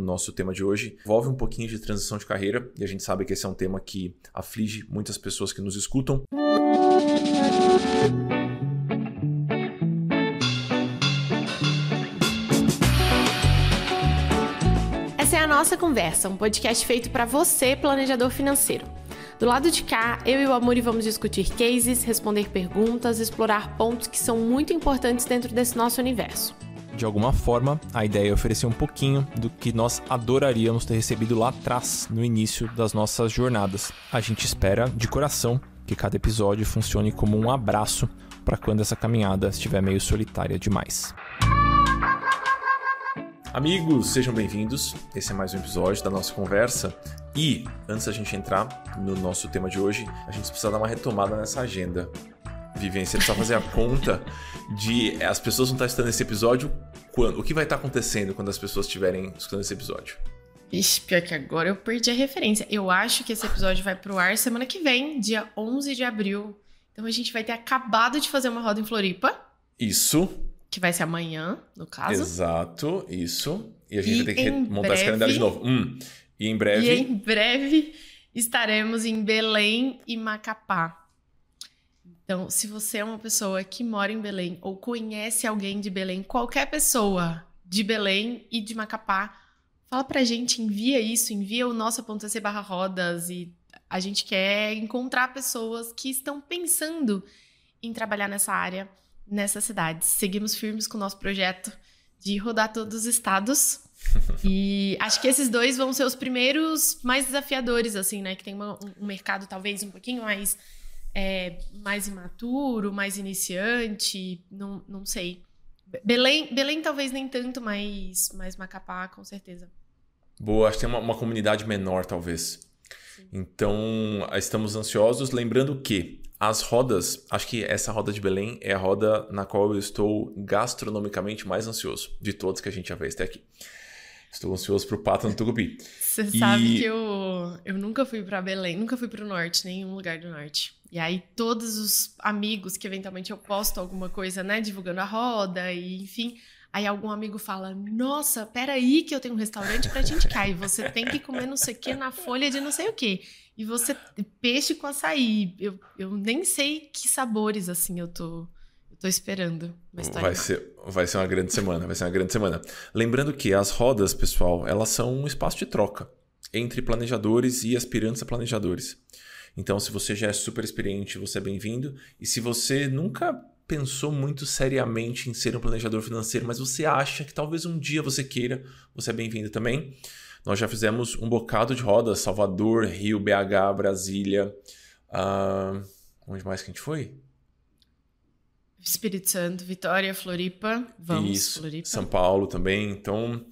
O nosso tema de hoje envolve um pouquinho de transição de carreira e a gente sabe que esse é um tema que aflige muitas pessoas que nos escutam. Essa é a nossa conversa, um podcast feito para você, planejador financeiro. Do lado de cá, eu e o Amuri vamos discutir cases, responder perguntas, explorar pontos que são muito importantes dentro desse nosso universo. De alguma forma, a ideia é oferecer um pouquinho do que nós adoraríamos ter recebido lá atrás, no início das nossas jornadas. A gente espera, de coração, que cada episódio funcione como um abraço para quando essa caminhada estiver meio solitária demais. Amigos, sejam bem-vindos. Esse é mais um episódio da nossa conversa. E antes da gente entrar no nosso tema de hoje, a gente precisa dar uma retomada nessa agenda. Vivian, você precisa fazer a conta de as pessoas vão estar estudando esse episódio quando? O que vai estar acontecendo quando as pessoas estiverem escutando esse episódio? Ixi, pior que agora eu perdi a referência. Eu acho que esse episódio vai pro ar semana que vem, dia 11 de abril. Então a gente vai ter acabado de fazer uma roda em Floripa. Isso. Que vai ser amanhã, no caso. Exato, isso. E a gente e vai ter que montar breve, esse calendário de novo. Hum. E em breve. E em breve estaremos em Belém e Macapá. Então, se você é uma pessoa que mora em Belém ou conhece alguém de Belém, qualquer pessoa de Belém e de Macapá, fala pra gente, envia isso, envia o nossa.cc barra rodas e a gente quer encontrar pessoas que estão pensando em trabalhar nessa área nessas cidades. Seguimos firmes com o nosso projeto de rodar todos os estados. e acho que esses dois vão ser os primeiros mais desafiadores, assim, né? Que tem uma, um mercado talvez um pouquinho mais, é, mais imaturo, mais iniciante, não, não sei. Belém, Belém talvez nem tanto, mas, mas Macapá, com certeza. Boa, acho que tem uma, uma comunidade menor, talvez. Sim. Então, estamos ansiosos. Lembrando que as rodas, acho que essa roda de Belém é a roda na qual eu estou gastronomicamente mais ansioso de todas que a gente já fez até aqui. Estou ansioso pro pato no Tucupi. Você e... sabe que eu, eu nunca fui para Belém, nunca fui para o norte, nenhum lugar do norte. E aí todos os amigos que eventualmente eu posto alguma coisa, né, divulgando a roda e enfim, aí algum amigo fala: "Nossa, peraí que eu tenho um restaurante para te indicar e você tem que comer não sei o que na folha de não sei o que". E você, peixe com açaí. Eu, eu nem sei que sabores, assim, eu tô, tô esperando. Mas tá vai, ser, vai ser uma grande semana, vai ser uma grande semana. Lembrando que as rodas, pessoal, elas são um espaço de troca entre planejadores e aspirantes a planejadores. Então, se você já é super experiente, você é bem-vindo. E se você nunca pensou muito seriamente em ser um planejador financeiro, mas você acha que talvez um dia você queira, você é bem-vindo também. Nós já fizemos um bocado de rodas, Salvador, Rio, BH, Brasília. Uh, onde mais que a gente foi? Espírito Santo, Vitória, Floripa. Vamos, Isso, Floripa. São Paulo também. Então,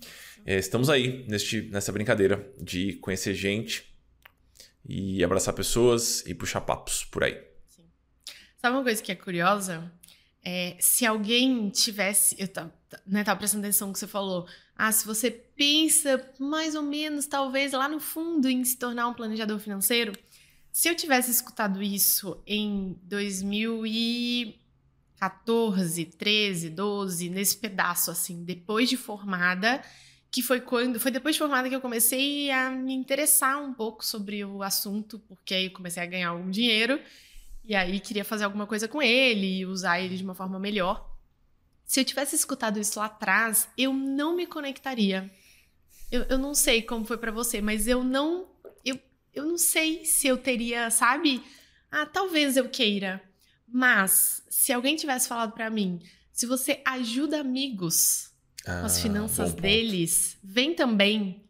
é, estamos aí neste, nessa brincadeira de conhecer gente e abraçar pessoas e puxar papos por aí. Sim. Sabe uma coisa que é curiosa? É, se alguém tivesse. Eu tava, né, tava prestando atenção no que você falou ah, se você pensa mais ou menos, talvez lá no fundo, em se tornar um planejador financeiro, se eu tivesse escutado isso em 2014, 13, 12, nesse pedaço assim, depois de formada, que foi quando foi depois de formada que eu comecei a me interessar um pouco sobre o assunto, porque aí eu comecei a ganhar algum dinheiro e aí queria fazer alguma coisa com ele e usar ele de uma forma melhor. Se eu tivesse escutado isso lá atrás, eu não me conectaria. Eu, eu não sei como foi para você, mas eu não. Eu, eu não sei se eu teria, sabe? Ah, talvez eu queira. Mas, se alguém tivesse falado para mim, se você ajuda amigos ah, com as finanças deles, vem também.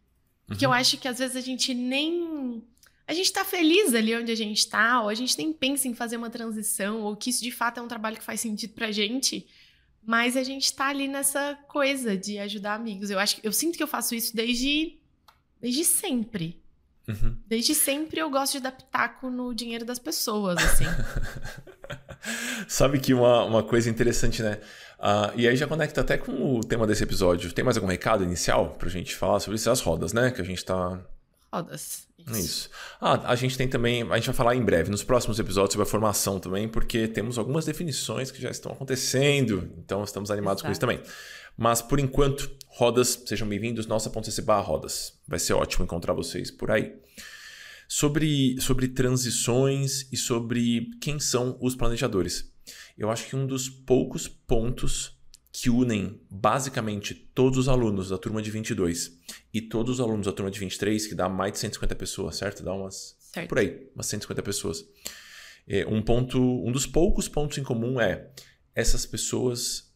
Porque uhum. eu acho que às vezes a gente nem. A gente tá feliz ali onde a gente tá, ou a gente nem pensa em fazer uma transição, ou que isso de fato é um trabalho que faz sentido pra gente. Mas a gente tá ali nessa coisa de ajudar amigos. Eu acho eu sinto que eu faço isso desde desde sempre. Uhum. Desde sempre eu gosto de dar pitaco no dinheiro das pessoas, assim. Sabe que uma, uma coisa interessante, né? Uh, e aí já conecta até com o tema desse episódio. Tem mais algum recado inicial pra gente falar sobre isso? As rodas, né? Que a gente tá. Rodas. Isso. Isso. Ah, a gente tem também, a gente vai falar em breve, nos próximos episódios, sobre a formação também, porque temos algumas definições que já estão acontecendo, então estamos animados Exato. com isso também. Mas por enquanto, rodas, sejam bem-vindos, nossa.cc rodas. Vai ser ótimo encontrar vocês por aí. Sobre, sobre transições e sobre quem são os planejadores. Eu acho que um dos poucos pontos que unem basicamente todos os alunos da turma de 22 e todos os alunos da turma de 23, que dá mais de 150 pessoas, certo? Dá umas. Certo. Por aí, umas 150 pessoas. É, um ponto, um dos poucos pontos em comum é essas pessoas,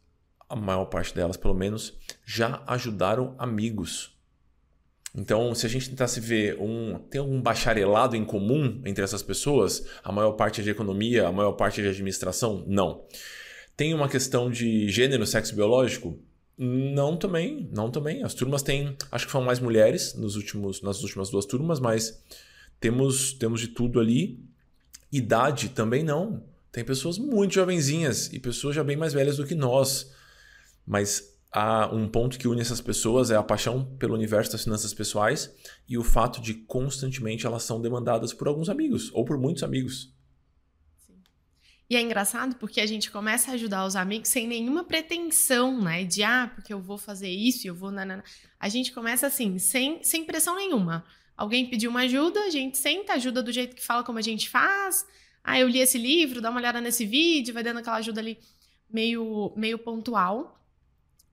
a maior parte delas pelo menos, já ajudaram amigos. Então, se a gente tentasse ver um. Tem algum bacharelado em comum entre essas pessoas? A maior parte é de economia, a maior parte é de administração? Não. Tem uma questão de gênero, sexo biológico? Não também, não também. As turmas têm, acho que foram mais mulheres nos últimos, nas últimas duas turmas, mas temos, temos de tudo ali. Idade também não. Tem pessoas muito jovenzinhas e pessoas já bem mais velhas do que nós. Mas há um ponto que une essas pessoas é a paixão pelo universo das finanças pessoais e o fato de constantemente elas são demandadas por alguns amigos ou por muitos amigos. E é engraçado porque a gente começa a ajudar os amigos sem nenhuma pretensão, né? De, ah, porque eu vou fazer isso, eu vou... A gente começa assim, sem, sem pressão nenhuma. Alguém pediu uma ajuda, a gente senta, ajuda do jeito que fala como a gente faz. Ah, eu li esse livro, dá uma olhada nesse vídeo, vai dando aquela ajuda ali meio, meio pontual.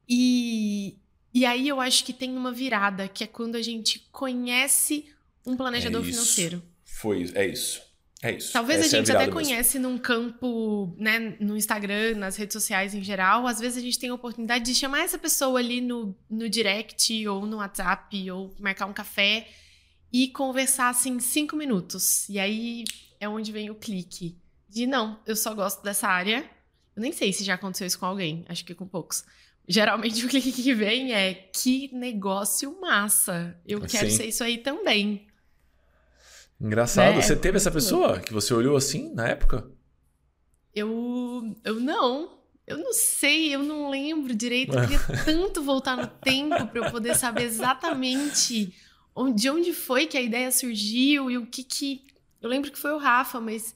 E, e aí eu acho que tem uma virada, que é quando a gente conhece um planejador é financeiro. Foi, é isso. É isso. Talvez Essa a gente é a até mesmo. conhece num campo, né, no Instagram, nas redes sociais em geral. Às vezes a gente tem a oportunidade de chamar essa pessoa ali no, no direct ou no WhatsApp ou marcar um café e conversar assim cinco minutos. E aí é onde vem o clique de não, eu só gosto dessa área. Eu nem sei se já aconteceu isso com alguém, acho que com poucos. Geralmente o clique que vem é que negócio massa. Eu quero Sim. ser isso aí também. Engraçado. Né? Você teve essa pessoa que você olhou assim na época? Eu, eu não. Eu não sei, eu não lembro direito. Eu queria tanto voltar no tempo para eu poder saber exatamente de onde foi que a ideia surgiu e o que que. Eu lembro que foi o Rafa, mas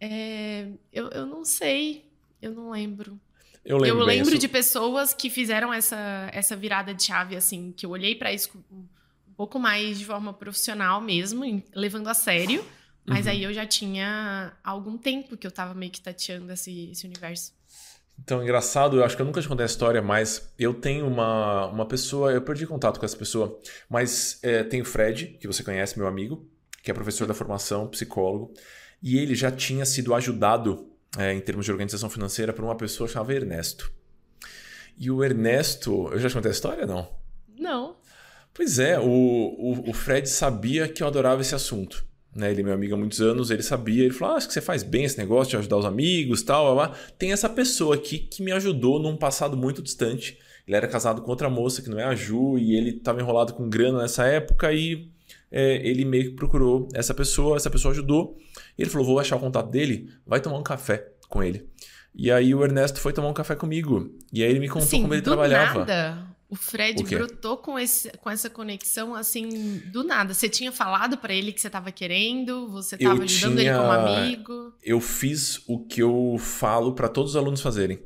é, eu, eu não sei. Eu não lembro. Eu lembro. eu lembro de pessoas que fizeram essa, essa virada de chave, assim, que eu olhei para isso um pouco mais de forma profissional mesmo, levando a sério. Mas Uhum. aí eu já tinha algum tempo que eu tava meio que tateando esse, esse universo. Então, engraçado, eu acho que eu nunca te contei a história, mas eu tenho uma, uma pessoa, eu perdi contato com essa pessoa, mas é, tem o Fred, que você conhece, meu amigo, que é professor da formação, psicólogo, e ele já tinha sido ajudado é, em termos de organização financeira por uma pessoa chamada Ernesto. E o Ernesto, eu já te contei a história, não? Não. Pois é, o, o, o Fred sabia que eu adorava esse assunto. Né? Ele é meu amigo há muitos anos, ele sabia, ele falou: ah, acho que você faz bem esse negócio de ajudar os amigos tal. Blá, blá. Tem essa pessoa aqui que me ajudou num passado muito distante. Ele era casado com outra moça que não é a Ju, e ele estava enrolado com grana nessa época, e é, ele meio que procurou essa pessoa, essa pessoa ajudou. Ele falou: vou achar o contato dele, vai tomar um café com ele. E aí o Ernesto foi tomar um café comigo. E aí ele me contou Assim, como ele do trabalhava. nada, o Fred O brotou com, esse, com essa conexão, assim, do nada. Você tinha falado pra ele que você tava querendo, você Eu tava ajudando ele tinha- como amigo. eu fiz o que eu falo para todos os alunos fazerem.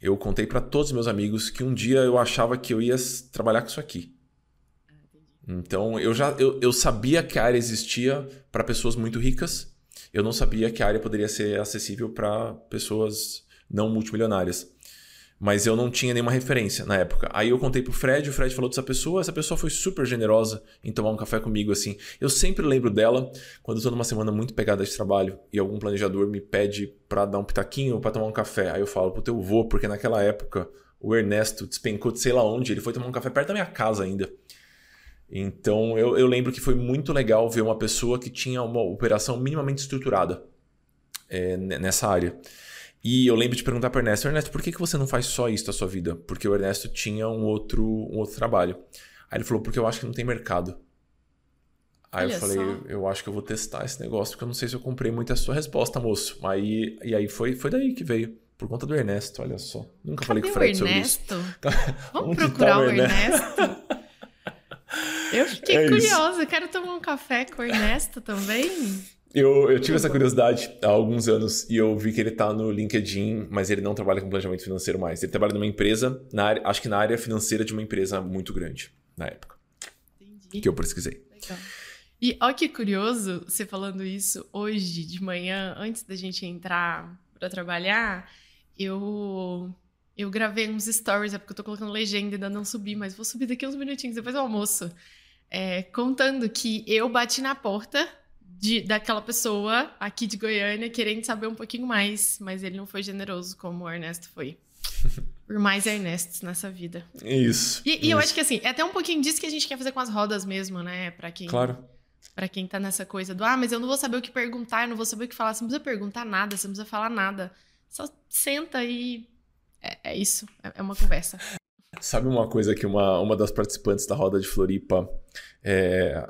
Eu contei para todos os meus amigos que um dia eu achava que eu ia trabalhar com isso aqui. Então eu já eu, eu sabia que a área existia para pessoas muito ricas. Eu não sabia que a área poderia ser acessível para pessoas não multimilionárias. Mas eu não tinha nenhuma referência na época. Aí eu contei pro Fred, o Fred falou dessa pessoa, essa pessoa foi super generosa em tomar um café comigo assim. Eu sempre lembro dela quando eu tô numa semana muito pegada de trabalho e algum planejador me pede pra dar um pitaquinho ou pra tomar um café. Aí eu falo, puta, eu vou, porque naquela época o Ernesto despencou de sei lá onde, ele foi tomar um café perto da minha casa ainda. Então eu, eu lembro que foi muito legal ver uma pessoa que tinha uma operação minimamente estruturada é, ne- nessa área. E eu lembro de perguntar para Ernesto, Ernesto, por que, que você não faz só isso da sua vida? Porque o Ernesto tinha um outro, um outro trabalho. Aí ele falou, porque eu acho que não tem mercado. Aí Olha eu falei, só. eu acho que eu vou testar esse negócio, porque eu não sei se eu comprei muito a sua resposta, moço. Aí, e aí foi, foi daí que veio, por conta do Ernesto, olha só. Nunca falei Cadê com o o Fred sobre isso. Ernesto? Vamos Onde tá procurar o o Ernesto? Ernesto? Eu fiquei É curiosa, quero tomar um café com o Ernesto também. Eu, eu tive essa curiosidade há alguns anos e eu vi que ele está no LinkedIn, mas ele não trabalha com planejamento financeiro mais. Ele trabalha numa empresa, na área, acho que na área financeira de uma empresa muito grande na época. Entendi. Que eu pesquisei. Legal. E olha que curioso você falando isso hoje de manhã, antes da gente entrar para trabalhar, eu eu gravei uns stories, é porque eu tô colocando legenda e ainda não subi, mas vou subir daqui uns minutinhos depois do almoço. É, contando que eu bati na porta de, daquela pessoa aqui de Goiânia querendo saber um pouquinho mais, mas ele não foi generoso como o Ernesto foi. Por mais Ernestos nessa vida. Isso. E, e isso. eu acho que assim, é até um pouquinho disso que a gente quer fazer com as rodas mesmo, né? Para quem. Claro. Pra quem tá nessa coisa do, ah, mas eu não vou saber o que perguntar, eu não vou saber o que falar. Você não precisa perguntar nada, você não precisa falar nada. Só senta e. É, é isso, é, é uma conversa. Sabe uma coisa que uma, uma das participantes da roda de Floripa. É,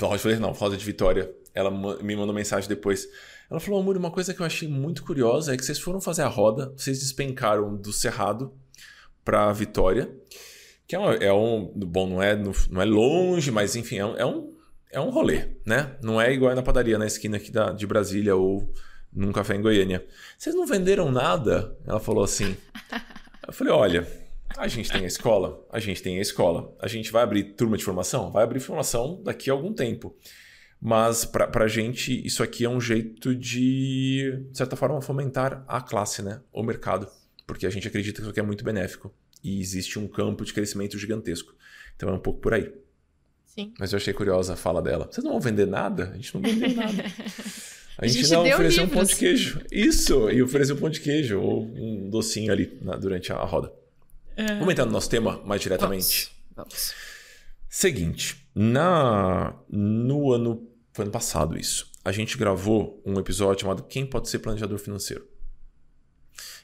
roda de Floripa, não, roda de Vitória ela me mandou mensagem depois. Ela falou, amor, uma coisa que eu achei muito curiosa é que vocês foram fazer a roda, vocês despencaram do Cerrado para Vitória, que é um, é um, bom, não é, não é longe, mas enfim, é um, é um, é um rolê, né? Não é igual na padaria na esquina aqui da, de Brasília ou num café em Goiânia. Vocês não venderam nada? Ela falou assim. Eu falei, olha, a gente tem a escola, a gente tem a escola. A gente vai abrir turma de formação? Vai abrir formação daqui a algum tempo. Mas para a gente, isso aqui é um jeito de, de certa forma, fomentar a classe, né? O mercado. Porque a gente acredita que isso aqui é muito benéfico. E existe um campo de crescimento gigantesco. Então é um pouco por aí. Sim. Mas eu achei curiosa a fala dela. Vocês não vão vender nada? A gente não vendeu nada. A gente, a gente não ofereceu livros. um pão de queijo. Isso! E ofereceu um pão de queijo ou um docinho ali na, durante a roda. Uh... Vamos entrar no nosso tema mais diretamente? Vamos. Vamos. Seguinte, na no ano foi ano passado isso. A gente gravou um episódio chamado Quem Pode Ser Planejador Financeiro.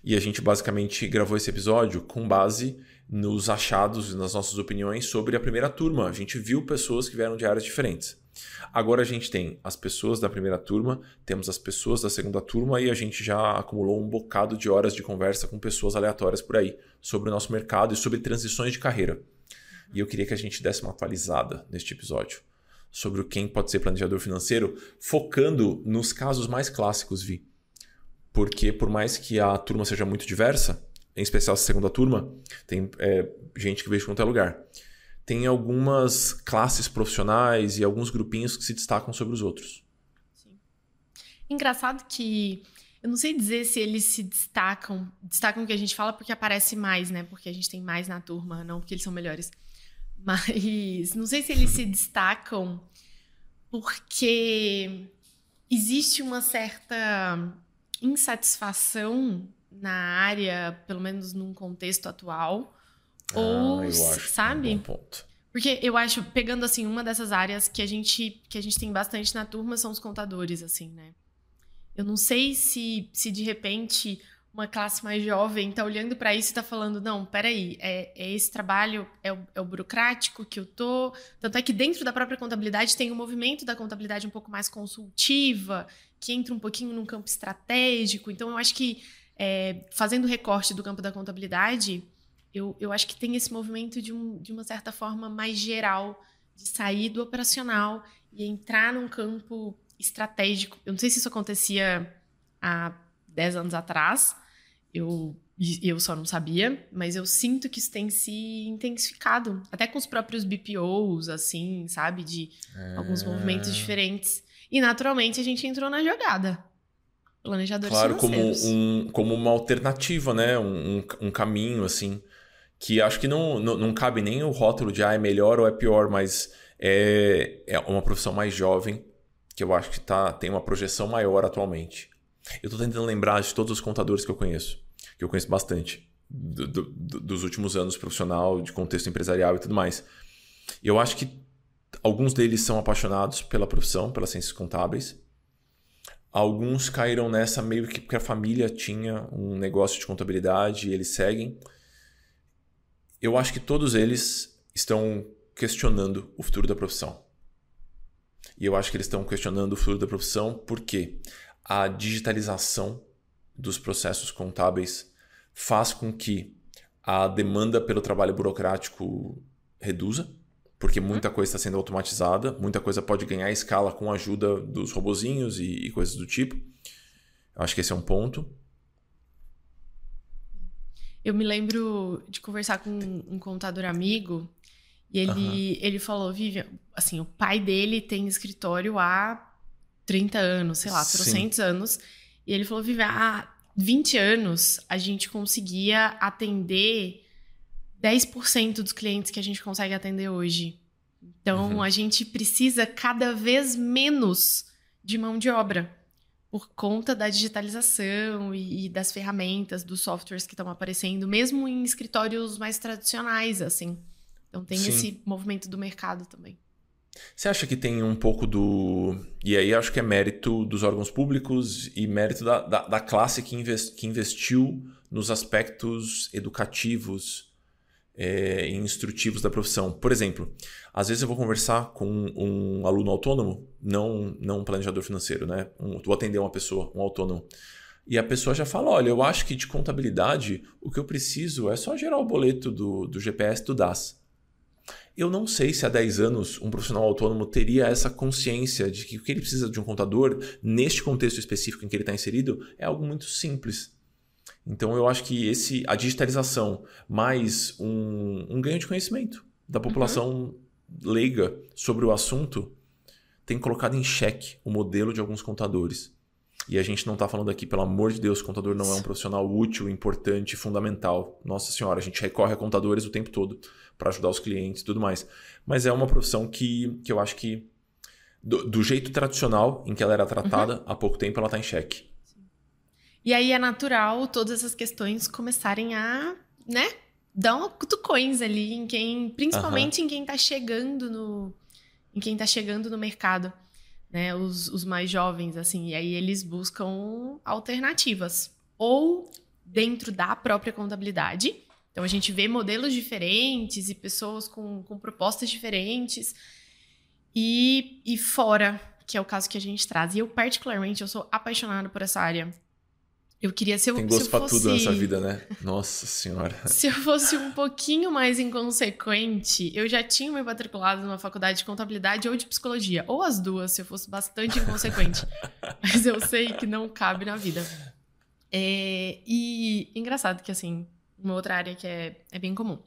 E a gente basicamente gravou esse episódio com base nos achados e nas nossas opiniões sobre a primeira turma. A gente viu pessoas que vieram de áreas diferentes. Agora a gente tem as pessoas da primeira turma, temos as pessoas da segunda turma e a gente já acumulou um bocado de horas de conversa com pessoas aleatórias por aí sobre o nosso mercado e sobre transições de carreira. E eu queria que a gente desse uma atualizada neste episódio sobre o quem pode ser planejador financeiro, focando nos casos mais clássicos, Vi. Porque por mais que a turma seja muito diversa, em especial a segunda turma, tem é, gente que veio de qualquer lugar. Tem algumas classes profissionais e alguns grupinhos que se destacam sobre os outros. Sim. Engraçado que eu não sei dizer se eles se destacam, destacam o que a gente fala porque aparece mais, né? Porque a gente tem mais na turma, não porque eles são melhores. Mas não sei se eles se destacam porque existe uma certa insatisfação na área, pelo menos num contexto atual. Ah, ou, acho, sabe? É um ponto. Porque eu acho, pegando assim, uma dessas áreas que a gente que a gente tem bastante na turma são os contadores, assim, né? Eu não sei se, se de repente uma classe mais jovem está olhando para isso e está falando, não, peraí, é, é esse trabalho, é o, é o, burocrático que eu tô. Tanto é que dentro da própria contabilidade tem um movimento da contabilidade um pouco mais consultiva, que entra um pouquinho num campo estratégico. Então, eu acho que é, fazendo recorte do campo da contabilidade, eu, eu acho que tem esse movimento de, um, de uma certa forma mais geral, de sair do operacional e entrar num campo estratégico. Eu não sei se isso acontecia há 10 anos atrás, eu, eu só não sabia, mas eu sinto que isso tem se intensificado. Até com os próprios BPOs, assim, sabe? De é... alguns movimentos diferentes. E naturalmente a gente entrou na jogada. Planejadores claro, como, um, como uma alternativa, né? Um, um, um, caminho, assim. Que acho que não, não, não cabe nem o rótulo de ah, é melhor ou é pior, mas é, é uma profissão mais jovem que eu acho que tá, tem uma projeção maior atualmente. Eu estou tentando lembrar de todos os contadores que eu conheço, que eu conheço bastante, do, do, dos últimos anos profissional, de contexto empresarial e tudo mais. Eu acho que alguns deles são apaixonados pela profissão, pelas ciências contábeis. Alguns caíram nessa meio que porque a família tinha um negócio de contabilidade e eles seguem. Eu acho que todos eles estão questionando o futuro da profissão. E eu acho que eles estão questionando o futuro da profissão porque a digitalização dos processos contábeis faz com que a demanda pelo trabalho burocrático reduza, porque muita coisa está sendo automatizada, muita coisa pode ganhar escala com a ajuda dos robozinhos e, e coisas do tipo. Eu acho que esse é um ponto. Eu me lembro de conversar com um contador amigo e ele, uhum. ele falou, Vivian, assim, o pai dele tem escritório há 30 anos, sei lá, 300 anos. E ele falou, Vivian, há 20 anos a gente conseguia atender 10% dos clientes que a gente consegue atender hoje. Então, uhum. a gente precisa cada vez menos de mão de obra por conta da digitalização e, e das ferramentas, dos softwares que estão aparecendo, mesmo em escritórios mais tradicionais, assim. Então, tem Sim. esse movimento do mercado também. Você acha que tem um pouco do. E aí acho que é mérito dos órgãos públicos e mérito da, da, da classe que, invest, que investiu nos aspectos educativos é, instrutivos da profissão. Por exemplo, às vezes eu vou conversar com um aluno autônomo, não, não um planejador financeiro, né? Um, vou atender uma pessoa, um autônomo. E a pessoa já fala: olha, eu acho que de contabilidade o que eu preciso é só gerar o boleto do, do GPS do DAS. Eu não sei se há 10 anos um profissional autônomo teria essa consciência de que o que ele precisa de um contador, neste contexto específico em que ele está inserido, é algo muito simples. Então eu acho que esse a digitalização mais um, um ganho de conhecimento da população uhum. Leiga sobre o assunto tem colocado em xeque o modelo de alguns contadores. E a gente não está falando aqui, pelo amor de Deus, contador não é um profissional útil, importante, fundamental. Nossa Senhora, a gente recorre a contadores o tempo todo para ajudar os clientes e tudo mais. Mas é uma profissão que, que eu acho que, do, do jeito tradicional em que ela era tratada, uhum. há pouco tempo ela está em xeque. E aí é natural todas essas questões começarem a, né, dar uma cutucões ali em quem, principalmente uhum. em quem está chegando no, em quem tá chegando no mercado, né, os, os mais jovens, assim, e aí eles buscam alternativas ou dentro da própria contabilidade. Então a gente vê modelos diferentes e pessoas com, com propostas diferentes e, e fora, que é o caso que a gente traz. E eu particularmente eu sou apaixonada por essa área eu queria ser Tem gosto se pra fosse... tudo nessa vida, né? Nossa senhora. se eu fosse um pouquinho mais inconsequente, eu já tinha me matriculado numa faculdade de contabilidade ou de psicologia. Ou as duas, se eu fosse bastante inconsequente. Mas eu sei que não cabe na vida. É... E engraçado que, assim, uma outra área que é, é bem comum.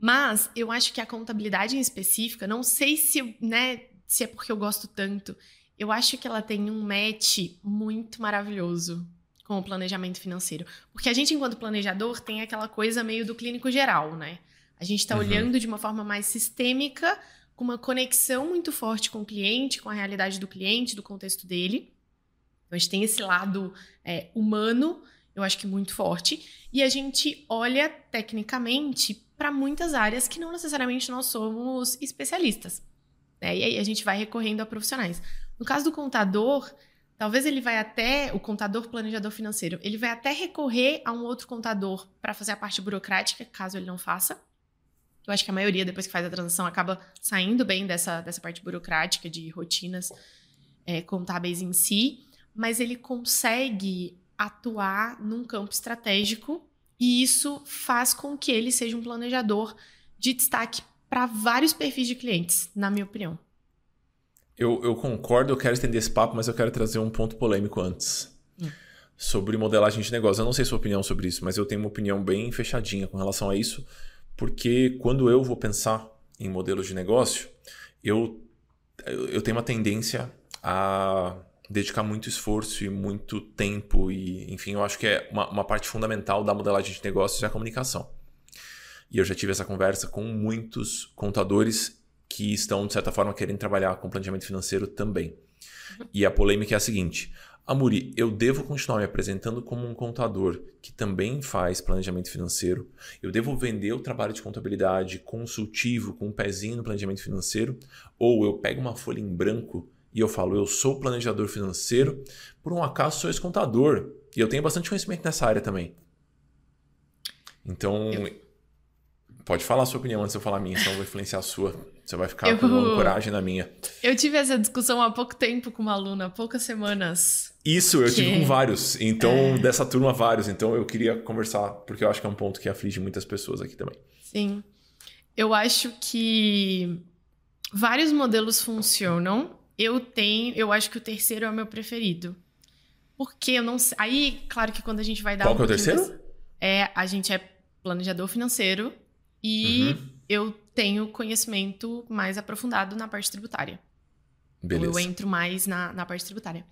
Mas eu acho que a contabilidade em específica, não sei se, né, se é porque eu gosto tanto, eu acho que ela tem um match muito maravilhoso com o planejamento financeiro. Porque a gente, enquanto planejador, tem aquela coisa meio do clínico geral, né? A gente está uhum. olhando de uma forma mais sistêmica, com uma conexão muito forte com o cliente, com a realidade do cliente, do contexto dele. Então, a gente tem esse lado é, humano, eu acho que muito forte. E a gente olha tecnicamente para muitas áreas que não necessariamente nós somos especialistas. Né? E aí a gente vai recorrendo a profissionais. No caso do contador, Talvez ele vai até, o contador planejador financeiro, ele vai até recorrer a um outro contador para fazer a parte burocrática, caso ele não faça. Eu acho que a maioria, depois que faz a transação, acaba saindo bem dessa, dessa parte burocrática, de rotinas é, contábeis em si, mas ele consegue atuar num campo estratégico e isso faz com que ele seja um planejador de destaque para vários perfis de clientes, na minha opinião. Eu, eu concordo, eu quero estender esse papo, mas eu quero trazer um ponto polêmico antes. Hum. Sobre modelagem de negócio. Eu não sei sua opinião sobre isso, mas eu tenho uma opinião bem fechadinha com relação a isso, porque quando eu vou pensar em modelos de negócio, eu, eu tenho uma tendência a dedicar muito esforço e muito tempo e, enfim, eu acho que é uma, uma parte fundamental da modelagem de negócios é a comunicação. E eu já tive essa conversa com muitos contadores que estão, de certa forma, querendo trabalhar com planejamento financeiro também. E a polêmica é a seguinte: Amuri, eu devo continuar me apresentando como um contador que também faz planejamento financeiro? Eu devo vender o trabalho de contabilidade consultivo com um pezinho no planejamento financeiro? Ou eu pego uma folha em branco e eu falo, eu sou planejador financeiro, por um acaso sou ex-contador e eu tenho bastante conhecimento nessa área também. Então, eu... pode falar a sua opinião antes de eu falar a minha, senão eu vou influenciar a sua. Você vai ficar eu... com coragem na minha. Eu tive essa discussão há pouco tempo com uma aluna, há poucas semanas. Isso, eu que... tive com vários. Então, é... dessa turma, vários. Então, eu queria conversar, porque eu acho que é um ponto que aflige muitas pessoas aqui também. Sim. eu acho que vários modelos funcionam. Eu tenho, eu acho que o terceiro é o meu preferido. Porque eu não sei. Aí, claro que quando a gente vai dar. Qual um que é o terceiro? É, a gente é planejador financeiro e uhum. Eu tenho conhecimento mais aprofundado na parte tributária. Beleza. Então eu entro mais na, na parte tributária.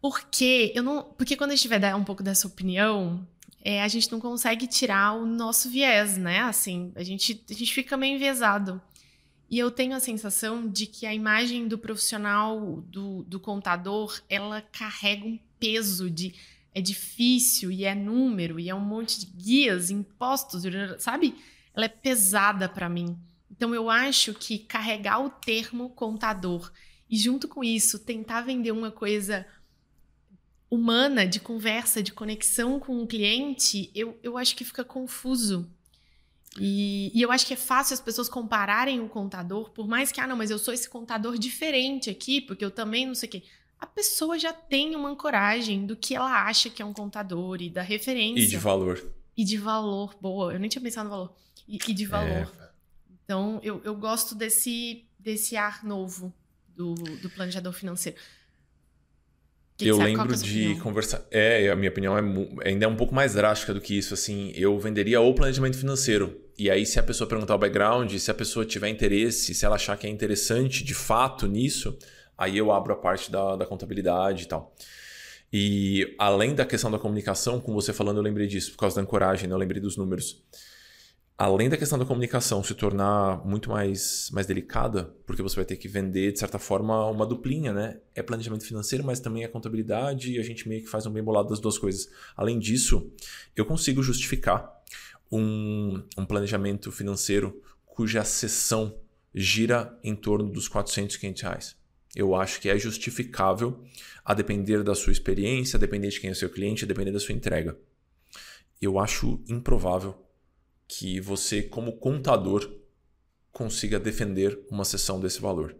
Porque eu não. Porque quando a gente vai dar um pouco dessa opinião, é, a gente não consegue tirar o nosso viés, né? Assim, a gente, a gente fica meio enviesado. E eu tenho a sensação de que a imagem do profissional, do, do contador, ela carrega um peso de é difícil e é número e é um monte de guias, impostos, sabe? Ela é pesada para mim. Então eu acho que carregar o termo contador e junto com isso tentar vender uma coisa humana, de conversa, de conexão com o cliente, eu, eu acho que fica confuso. E, e, eu acho que é fácil as pessoas compararem o contador, por mais que, ah, não, mas eu sou esse contador diferente aqui, porque eu também não sei o quê. A pessoa já tem uma ancoragem do que ela acha que é um contador e da referência. E de valor. E de valor, boa. Eu nem tinha pensado no valor. E, e de valor. É. Então, eu, eu gosto desse, desse ar novo do, do planejador financeiro. Que eu que lembro de conversar. É, a minha opinião é, ainda é um pouco mais drástica do que isso. Assim, eu venderia o planejamento financeiro. E aí, se a pessoa perguntar o background, se a pessoa tiver interesse, se ela achar que é interessante de fato nisso, aí eu abro a parte da, da contabilidade e tal. E além da questão da comunicação, com você falando, eu lembrei disso, por causa da ancoragem, né? eu lembrei dos números além da questão da comunicação se tornar muito mais, mais delicada, porque você vai ter que vender, de certa forma, uma duplinha, né? É planejamento financeiro, mas também é contabilidade e a gente meio que faz um bem bolado das duas coisas. Além disso, eu consigo justificar um, um planejamento financeiro cuja sessão gira em torno dos 400, 500 reais. Eu acho que é justificável a depender da sua experiência, a depender de quem é seu cliente, a depender da sua entrega. Eu acho improvável que você, como contador, consiga defender uma sessão desse valor.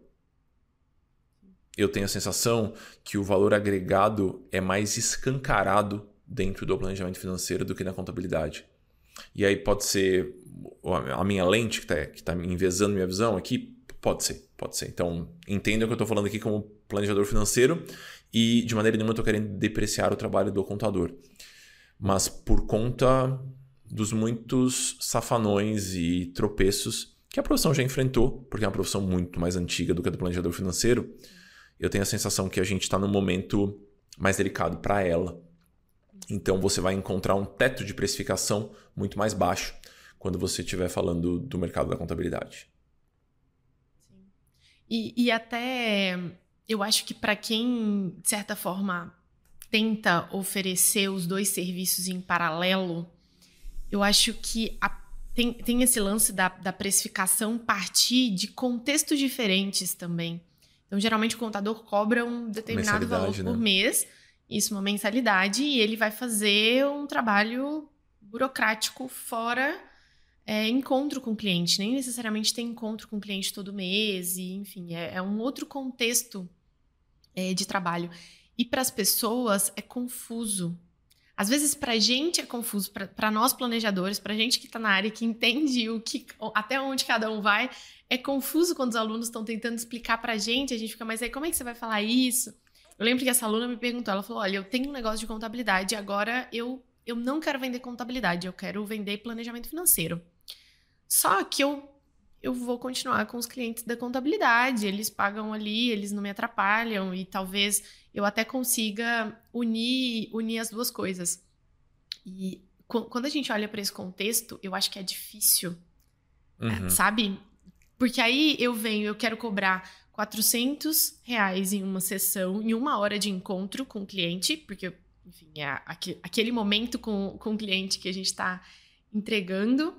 Eu tenho a sensação que o valor agregado é mais escancarado dentro do planejamento financeiro do que na contabilidade. E aí pode ser a minha lente que está que tá envezando minha visão aqui? Pode ser, pode ser. Então, entenda que eu estou falando aqui como planejador financeiro e de maneira nenhuma eu estou querendo depreciar o trabalho do contador. Mas por conta dos muitos safanões e tropeços que a profissão já enfrentou, porque é uma profissão muito mais antiga do que a do planejador financeiro. Eu tenho a sensação que a gente está num momento mais delicado para ela. Então você vai encontrar um teto de precificação muito mais baixo quando você estiver falando do mercado da contabilidade. E, e até eu acho que para quem, de certa forma, tenta oferecer os dois serviços em paralelo, eu acho que a, tem, tem esse lance da, da precificação partir de contextos diferentes também. Então, geralmente, o contador cobra um determinado valor por né? mês, isso, uma mensalidade, e ele vai fazer um trabalho burocrático fora é, encontro com o cliente. Nem necessariamente tem encontro com o cliente todo mês, e, enfim, é, é um outro contexto é, de trabalho. E para as pessoas é confuso. Às vezes, para a gente é confuso, para nós planejadores, para a gente que está na área, que entende o que, até onde cada um vai, é confuso quando os alunos estão tentando explicar para a gente. A gente fica, mas aí como é que você vai falar isso? Eu lembro que essa aluna me perguntou, ela falou, olha, eu tenho um negócio de contabilidade, agora eu, eu não quero vender contabilidade, eu quero vender planejamento financeiro. Só que eu, eu vou continuar com os clientes da contabilidade, eles pagam ali, eles não me atrapalham e talvez eu até consiga unir, unir as duas coisas. E quando a gente olha para esse contexto, eu acho que é difícil, uhum. sabe? Porque aí eu venho, eu quero cobrar 400 reais em uma sessão, em uma hora de encontro com o cliente, porque, enfim, é aquele momento com, com o cliente que a gente está entregando.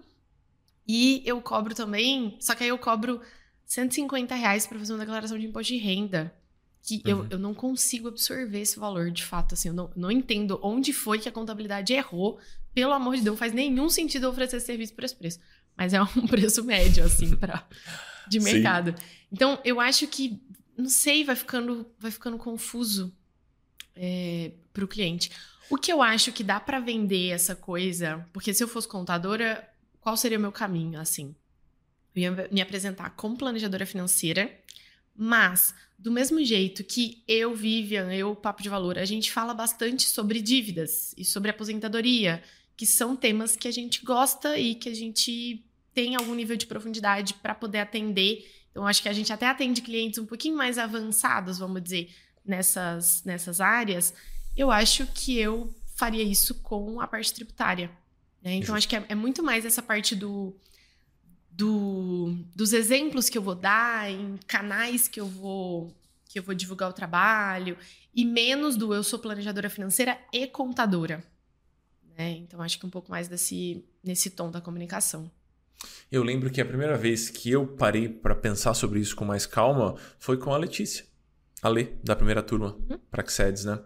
E eu cobro também, só que aí eu cobro 150 reais para fazer uma declaração de imposto de renda que uhum. eu, eu não consigo absorver esse valor de fato. Assim, eu não, não entendo onde foi que a contabilidade errou. Pelo amor de Deus, não faz nenhum sentido oferecer esse serviço por esse preço. Mas é um preço médio, assim, pra, de mercado. Sim. Então, eu acho que, não sei, vai ficando, vai ficando confuso é, para o cliente. O que eu acho que dá para vender essa coisa, porque se eu fosse contadora, qual seria o meu caminho, assim? Eu ia me apresentar como planejadora financeira, mas do mesmo jeito que eu, Vivian, eu, Papo de Valor, a gente fala bastante sobre dívidas e sobre aposentadoria, que são temas que a gente gosta e que a gente tem algum nível de profundidade para poder atender. Então, acho que a gente até atende clientes um pouquinho mais avançados, vamos dizer, nessas, nessas áreas. Eu acho que eu faria isso com a parte tributária. Né? Então, acho que é, é muito mais essa parte do do, dos exemplos que eu vou dar, em canais que eu vou que eu vou divulgar o trabalho, e menos do eu sou planejadora financeira e contadora. Né? Então acho que um pouco mais desse nesse tom da comunicação. Eu lembro que a primeira vez que eu parei para pensar sobre isso com mais calma foi com a Letícia, a Lê, da primeira turma, uhum. para Xedes, né?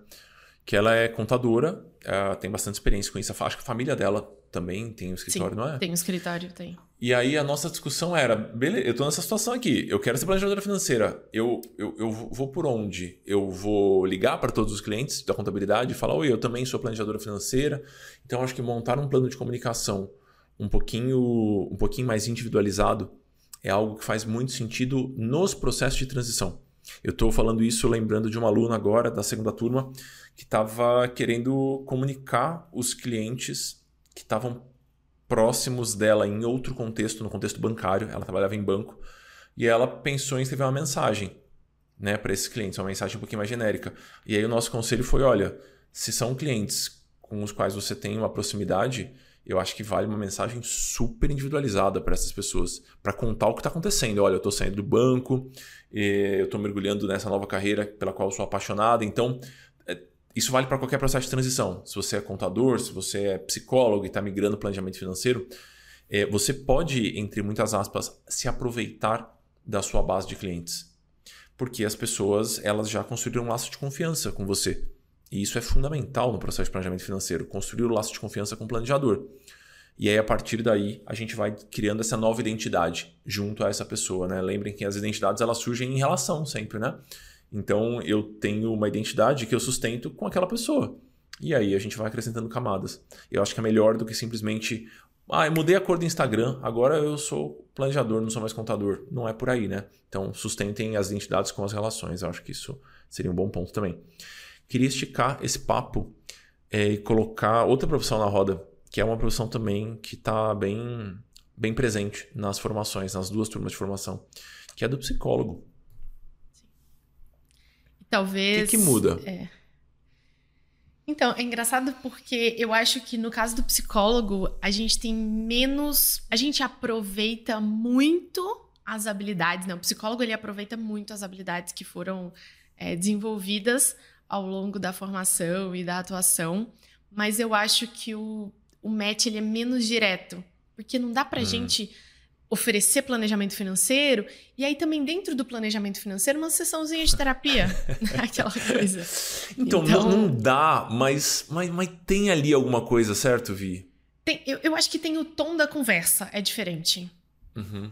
Que ela é contadora, ela tem bastante experiência com isso. Acho que a família dela também tem um escritório, Sim, não é? Tem um escritório, tem. E aí a nossa discussão era, beleza, eu tô nessa situação aqui, eu quero ser planejadora financeira, eu, eu, eu vou por onde? Eu vou ligar para todos os clientes da contabilidade e falar, oi, eu também sou planejadora financeira. Então acho que montar um plano de comunicação um pouquinho, um pouquinho mais individualizado é algo que faz muito sentido nos processos de transição. Eu estou falando isso lembrando de uma aluna agora da segunda turma que estava querendo comunicar os clientes que estavam próximos dela em outro contexto, no contexto bancário, ela trabalhava em banco, e ela pensou em escrever uma mensagem né, para esses clientes, uma mensagem um pouquinho mais genérica. E aí o nosso conselho foi: olha, se são clientes com os quais você tem uma proximidade, eu acho que vale uma mensagem super individualizada para essas pessoas, para contar o que está acontecendo. Olha, eu estou saindo do banco, eu estou mergulhando nessa nova carreira pela qual eu sou apaixonada, então isso vale para qualquer processo de transição. Se você é contador, se você é psicólogo e está migrando planejamento financeiro, é, você pode, entre muitas aspas, se aproveitar da sua base de clientes. Porque as pessoas elas já construíram um laço de confiança com você. E isso é fundamental no processo de planejamento financeiro, construir o laço de confiança com o planejador. E aí, a partir daí, a gente vai criando essa nova identidade junto a essa pessoa. Né? Lembrem que as identidades elas surgem em relação sempre, né? Então eu tenho uma identidade que eu sustento com aquela pessoa. E aí a gente vai acrescentando camadas. Eu acho que é melhor do que simplesmente. Ah, eu mudei a cor do Instagram, agora eu sou planejador, não sou mais contador. Não é por aí, né? Então sustentem as identidades com as relações. Eu acho que isso seria um bom ponto também. Queria esticar esse papo é, e colocar outra profissão na roda, que é uma profissão também que está bem, bem presente nas formações, nas duas turmas de formação, que é do psicólogo. Talvez. O que, que muda? É. Então, é engraçado porque eu acho que no caso do psicólogo, a gente tem menos. A gente aproveita muito as habilidades, né? O psicólogo ele aproveita muito as habilidades que foram é, desenvolvidas ao longo da formação e da atuação, mas eu acho que o, o match ele é menos direto, porque não dá pra hum. gente oferecer planejamento financeiro e aí também dentro do planejamento financeiro uma sessãozinha de terapia, aquela coisa. Então, então... Não, não, dá, mas, mas, mas tem ali alguma coisa, certo, Vi? Tem, eu, eu acho que tem o tom da conversa, é diferente. Uhum.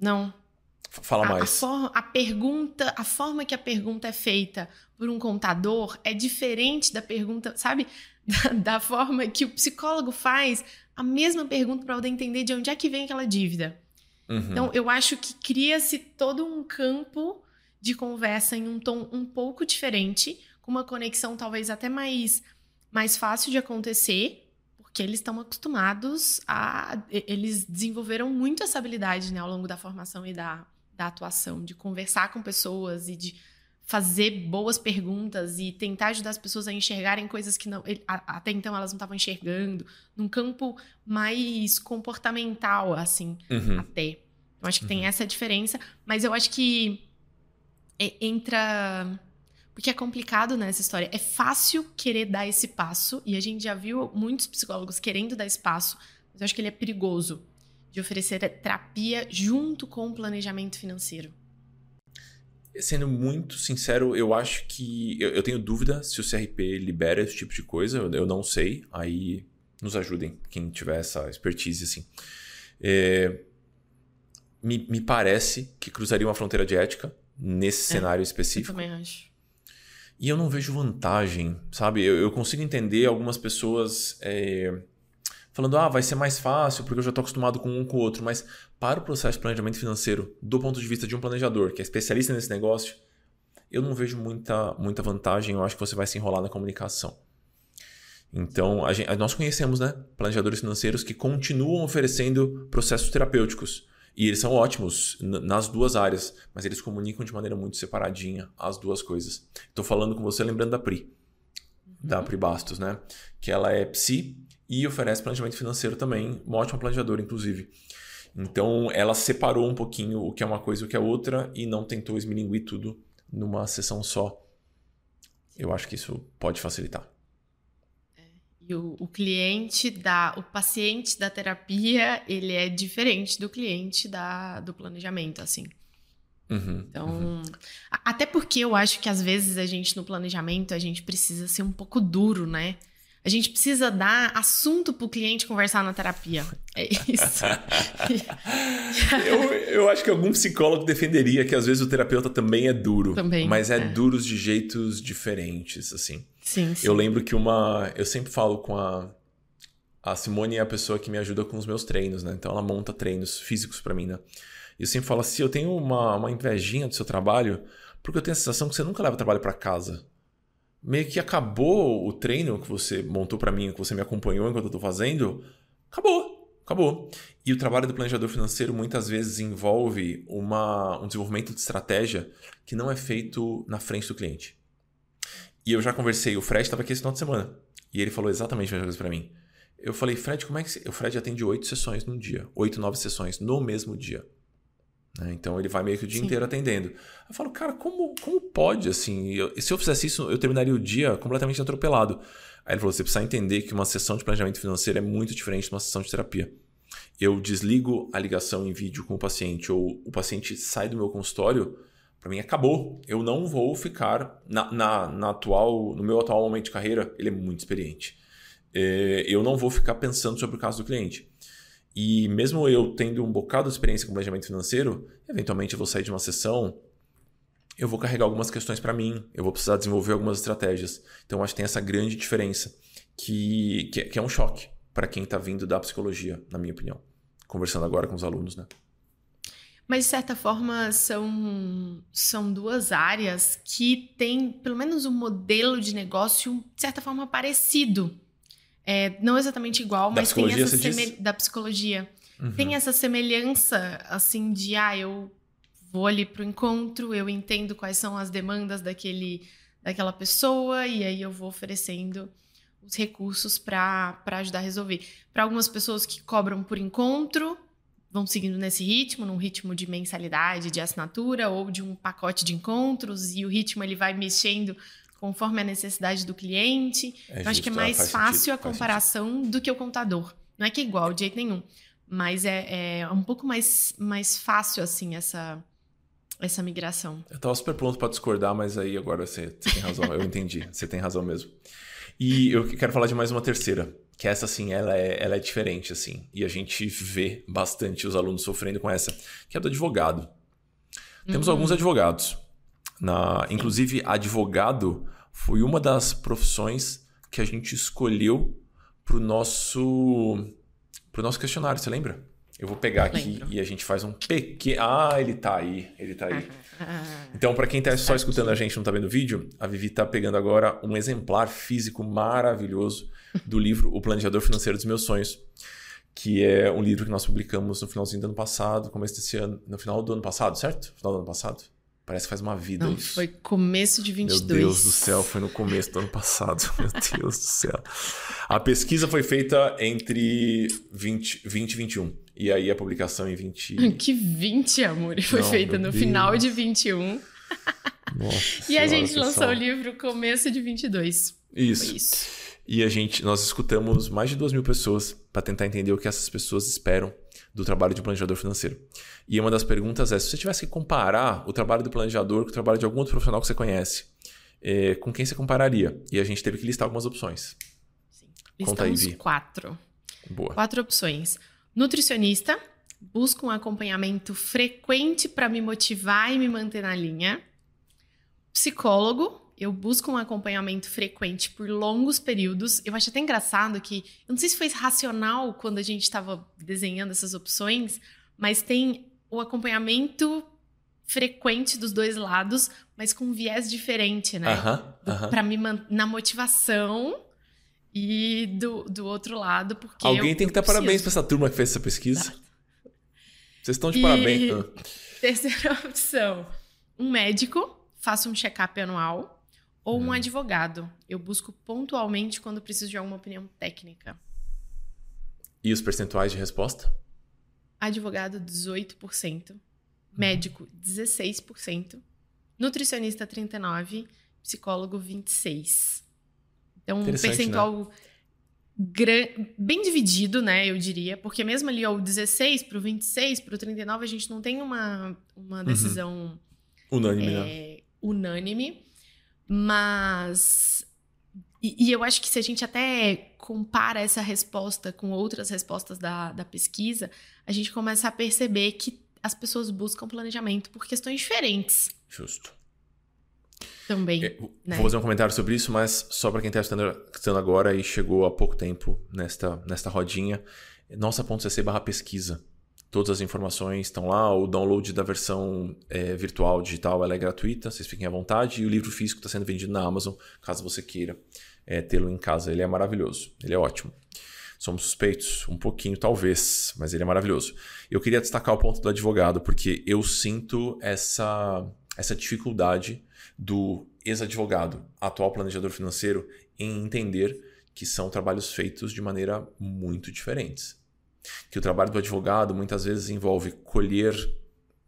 Não. Fala a, mais. A, for, a pergunta, a forma que a pergunta é feita por um contador é diferente da pergunta, sabe? Da, da forma que o psicólogo faz a mesma pergunta para poder entender de onde é que vem aquela dívida. Uhum. Então, eu acho que cria-se todo um campo de conversa em um tom um pouco diferente, com uma conexão talvez até mais, mais fácil de acontecer, porque eles estão acostumados a. Eles desenvolveram muito essa habilidade né, ao longo da formação e da, da atuação, de conversar com pessoas e de fazer boas perguntas e tentar ajudar as pessoas a enxergarem coisas que não, até então elas não estavam enxergando, num campo mais comportamental, assim, uhum. até. Eu acho que uhum. tem essa diferença, mas eu acho que entra. Porque é complicado nessa história. É fácil querer dar esse passo, e a gente já viu muitos psicólogos querendo dar esse passo, mas eu acho que ele é perigoso de oferecer terapia junto com o planejamento financeiro sendo muito sincero, eu acho que. Eu, eu, tenho dúvida se o CRP libera esse tipo de coisa, eu, eu, não sei. Aí nos ajudem, quem tiver essa expertise, assim. É, me, me parece que cruzaria uma fronteira de ética nesse é, cenário específico. Eu também acho. E eu não vejo vantagem, sabe? Eu, eu consigo entender algumas pessoas é, falando, ah, vai ser mais fácil porque eu já estou acostumado com um com o outro. Mas para o processo de planejamento financeiro, do ponto de vista de um planejador que é especialista nesse negócio, eu não vejo muita, muita vantagem. Eu acho que você vai se enrolar na comunicação. Então, gente, nós conhecemos né, planejadores financeiros que continuam oferecendo processos terapêuticos. E eles são ótimos nas duas áreas, mas eles comunicam de maneira muito separadinha as duas coisas. Estou falando com você lembrando da Pri, da Pri Bastos, né? Que ela é psi e oferece planejamento financeiro também, uma ótima planejadora, inclusive. Então, ela separou um pouquinho o que é uma coisa e o que é outra e não tentou esmilinguir tudo numa sessão só. Eu acho que isso pode facilitar. E o, o, cliente da, o paciente da terapia, ele é diferente do cliente da, do planejamento, assim. Uhum, então, uhum. até porque eu acho que às vezes a gente no planejamento a gente precisa ser um pouco duro, né? A gente precisa dar assunto para o cliente conversar na terapia. É isso. eu, eu acho que algum psicólogo defenderia que às vezes o terapeuta também é duro. Também. Mas é, é. duros de jeitos diferentes, assim. Sim, sim. Eu lembro que uma. Eu sempre falo com a. A Simone é a pessoa que me ajuda com os meus treinos, né? Então ela monta treinos físicos para mim, né? E eu sempre falo assim: eu tenho uma, uma invejinha do seu trabalho, porque eu tenho a sensação que você nunca leva o trabalho para casa meio que acabou o treino que você montou para mim, que você me acompanhou enquanto eu tô fazendo, acabou, acabou. E o trabalho do planejador financeiro muitas vezes envolve uma, um desenvolvimento de estratégia que não é feito na frente do cliente. E eu já conversei, o Fred estava aqui esse final de semana, e ele falou exatamente a mesma coisa para mim. Eu falei, Fred, como é que... Você... O Fred atende oito sessões num dia, oito, nove sessões no mesmo dia. Né? Então ele vai meio que o dia Sim. inteiro atendendo. Eu falo, cara, como, como pode assim? Eu, se eu fizesse isso, eu terminaria o dia completamente atropelado. Aí ele falou: você precisa entender que uma sessão de planejamento financeiro é muito diferente de uma sessão de terapia. Eu desligo a ligação em vídeo com o paciente, ou o paciente sai do meu consultório, para mim acabou. Eu não vou ficar na, na, na, atual, no meu atual momento de carreira, ele é muito experiente. É, eu não vou ficar pensando sobre o caso do cliente. E mesmo eu tendo um bocado de experiência com planejamento financeiro, eventualmente eu vou sair de uma sessão, eu vou carregar algumas questões para mim, eu vou precisar desenvolver algumas estratégias. Então acho que tem essa grande diferença que, que, que é um choque para quem está vindo da psicologia, na minha opinião. Conversando agora com os alunos, né? Mas, de certa forma, são, são duas áreas que têm, pelo menos, um modelo de negócio, de certa forma, parecido. É, não exatamente igual, da mas tem essa semelhança. Da psicologia. Uhum. Tem essa semelhança, assim, de, ah, eu vou ali pro encontro, eu entendo quais são as demandas daquele, daquela pessoa, e aí eu vou oferecendo os recursos para ajudar a resolver. Para algumas pessoas que cobram por encontro, vão seguindo nesse ritmo, num ritmo de mensalidade, de assinatura ou de um pacote de encontros, e o ritmo ele vai mexendo conforme a necessidade do cliente. É eu acho que é mais fácil sentido, a comparação do que o contador. Não é que é igual de jeito nenhum, mas é, é um pouco mais, mais fácil, assim, essa, essa migração. Eu estava super pronto para discordar, mas aí agora você, você tem razão, eu entendi, você tem razão mesmo. E eu quero falar de mais uma terceira, que essa, assim, ela é, ela é diferente, assim, e a gente vê bastante os alunos sofrendo com essa, que é do advogado. Temos uhum. alguns advogados na, inclusive, advogado foi uma das profissões que a gente escolheu para o nosso, pro nosso questionário, você lembra? Eu vou pegar aqui Lembro. e a gente faz um pequeno. Ah, ele tá aí, ele tá aí. Então, para quem tá só escutando a gente não tá vendo o vídeo, a Vivi tá pegando agora um exemplar físico maravilhoso do livro O Planejador Financeiro dos Meus Sonhos, que é um livro que nós publicamos no finalzinho do ano passado, começo desse ano, no final do ano passado, certo? Final do ano passado. Parece que faz uma vida Não, isso. Foi começo de 22. Meu Deus do céu, foi no começo do ano passado. Meu Deus do céu. A pesquisa foi feita entre 20, 20 e 21. E aí a publicação em 20. Que 20, amor? Foi Não, feita no Deus. final de 21. Nossa e senhora, a gente pessoal. lançou o livro começo de 22. Isso. Foi isso. E a gente, nós escutamos mais de duas mil pessoas para tentar entender o que essas pessoas esperam do trabalho de planejador financeiro. E uma das perguntas é: se você tivesse que comparar o trabalho do planejador com o trabalho de algum outro profissional que você conhece, é, com quem você compararia? E a gente teve que listar algumas opções. Sim. Conta Listamos aí, Vi. quatro. Boa. Quatro opções. Nutricionista, busca um acompanhamento frequente para me motivar e me manter na linha. Psicólogo, eu busco um acompanhamento frequente por longos períodos. Eu acho até engraçado que, eu não sei se foi racional quando a gente estava desenhando essas opções, mas tem o acompanhamento frequente dos dois lados, mas com um viés diferente, né? Uh -huh, uh -huh. Para me na motivação e do, do outro lado, porque. Alguém eu, tem que dar parabéns para essa turma que fez essa pesquisa. Tá. Vocês estão de e... parabéns. Terceira opção: um médico, faço um check-up anual, ou um hum. advogado. Eu busco pontualmente quando preciso de alguma opinião técnica. E os percentuais de resposta? Advogado, 18%. Hum. Médico, 16%. Nutricionista, 39%. Psicólogo, 26%. Então, um percentual né? bem dividido, né, eu diria, porque mesmo ali o 16 para o 26, para o 39, a gente não tem uma, uma uhum. decisão uhum. unânime, é, né? unânime, mas e, e, eu acho que se a gente até compara essa resposta com outras respostas da, da pesquisa, a gente começa a perceber que as pessoas buscam planejamento por questões diferentes. Justo. Também. É, né? Vou fazer um comentário sobre isso, mas só para quem está estando agora e chegou há pouco tempo nesta, nesta rodinha, nossa.cc barra pesquisa. Todas as informações estão lá, o download da versão é, virtual digital é gratuita, vocês fiquem à vontade, e o livro físico está sendo vendido na Amazon, caso você queira é, tê-lo em casa. Ele é maravilhoso, ele é ótimo. Somos suspeitos, um pouquinho talvez, mas ele é maravilhoso. Eu queria destacar o ponto do advogado, porque eu sinto essa, essa dificuldade do ex-advogado, atual planejador financeiro, em entender que são trabalhos feitos de maneira muito diferentes. Que o trabalho do advogado muitas vezes envolve colher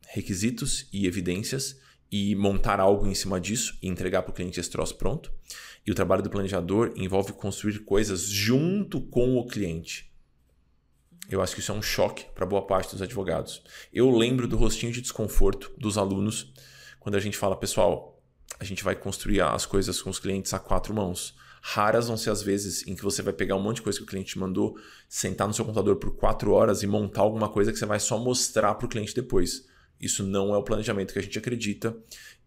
requisitos e evidências e montar algo em cima disso e entregar para o cliente esse troço pronto. E o trabalho do planejador envolve construir coisas junto com o cliente. Eu acho que isso é um choque para boa parte dos advogados. Eu lembro do rostinho de desconforto dos alunos quando a gente fala, pessoal, a gente vai construir as coisas com os clientes a quatro mãos. Raras vão ser as vezes em que você vai pegar um monte de coisa que o cliente te mandou, sentar no seu computador por quatro horas e montar alguma coisa que você vai só mostrar para o cliente depois. Isso não é o planejamento que a gente acredita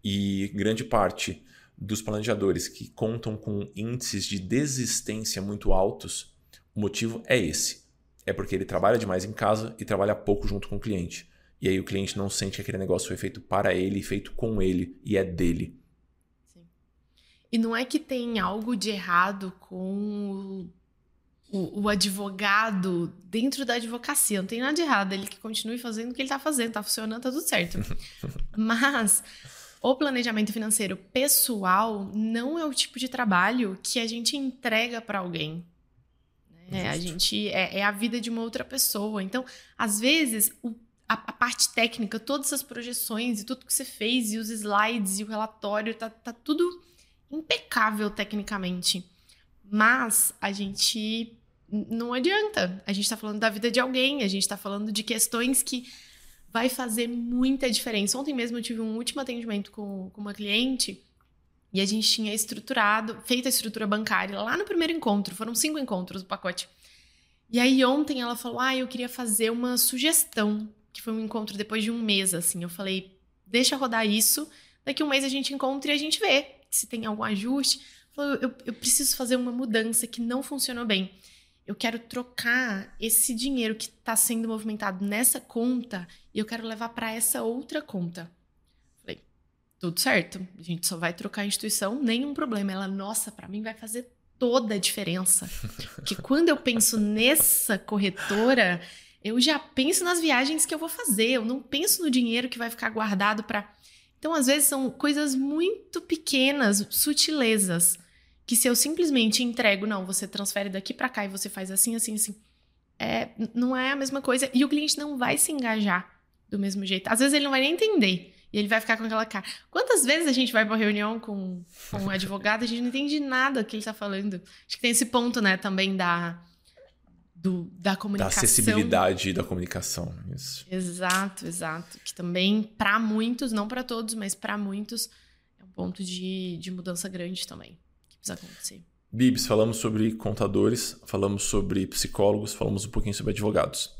e grande parte dos planejadores que contam com índices de desistência muito altos, o motivo é esse. É porque ele trabalha demais em casa e trabalha pouco junto com o cliente. E aí o cliente não sente que aquele negócio foi feito para ele, feito com ele e é dele. E não é que tem algo de errado com o, o, advogado dentro da advocacia. Não tem nada de errado. Ele que continue fazendo o que ele está fazendo, está funcionando, tá tudo certo. Mas o planejamento financeiro pessoal não é o tipo de trabalho que a gente entrega para alguém. Né? A gente é, é, a vida de uma outra pessoa. Então, às vezes, o, a, a, parte técnica, todas as projeções e tudo que você fez, e os slides e o relatório, tá, tá tudo impecável tecnicamente. Mas a gente não adianta. A gente está falando da vida de alguém, a gente está falando de questões que vai fazer muita diferença. Ontem mesmo eu tive um último atendimento com, com uma cliente e a gente tinha estruturado, feito a estrutura bancária lá no primeiro encontro. Foram cinco encontros do pacote. E aí ontem ela falou: Ah, eu queria fazer uma sugestão, que foi um encontro depois de um mês, assim. Eu falei: Deixa rodar isso, daqui um mês a gente encontra e a gente vê se tem algum ajuste. Falou, eu, eu preciso fazer uma mudança que não funcionou bem. Eu quero trocar esse dinheiro que está sendo movimentado nessa conta e eu quero levar para essa outra conta. Falei, tudo certo. A gente só vai trocar a instituição, nenhum problema. Ela, nossa, para mim vai fazer toda a diferença. Porque quando eu penso nessa corretora, eu já penso nas viagens que eu vou fazer. Eu não penso no dinheiro que vai ficar guardado para então, às vezes, são coisas muito pequenas, sutilezas, que se eu simplesmente entrego, não, você transfere daqui para cá e você faz assim, assim, assim, é, não é a mesma coisa. E o cliente não vai se engajar do mesmo jeito. Às vezes ele não vai nem entender. E ele vai ficar com aquela cara. Quantas vezes a gente vai para reunião com, com um advogado e a gente não entende nada que ele está falando? Acho que tem esse ponto, né, também da do, da comunicação. Da acessibilidade da comunicação. Isso. Exato, exato. Que também, para muitos, não para todos, mas para muitos, é um ponto de, de mudança grande também que precisa acontecer. Bibs, falamos sobre contadores, falamos sobre psicólogos, falamos um pouquinho sobre advogados.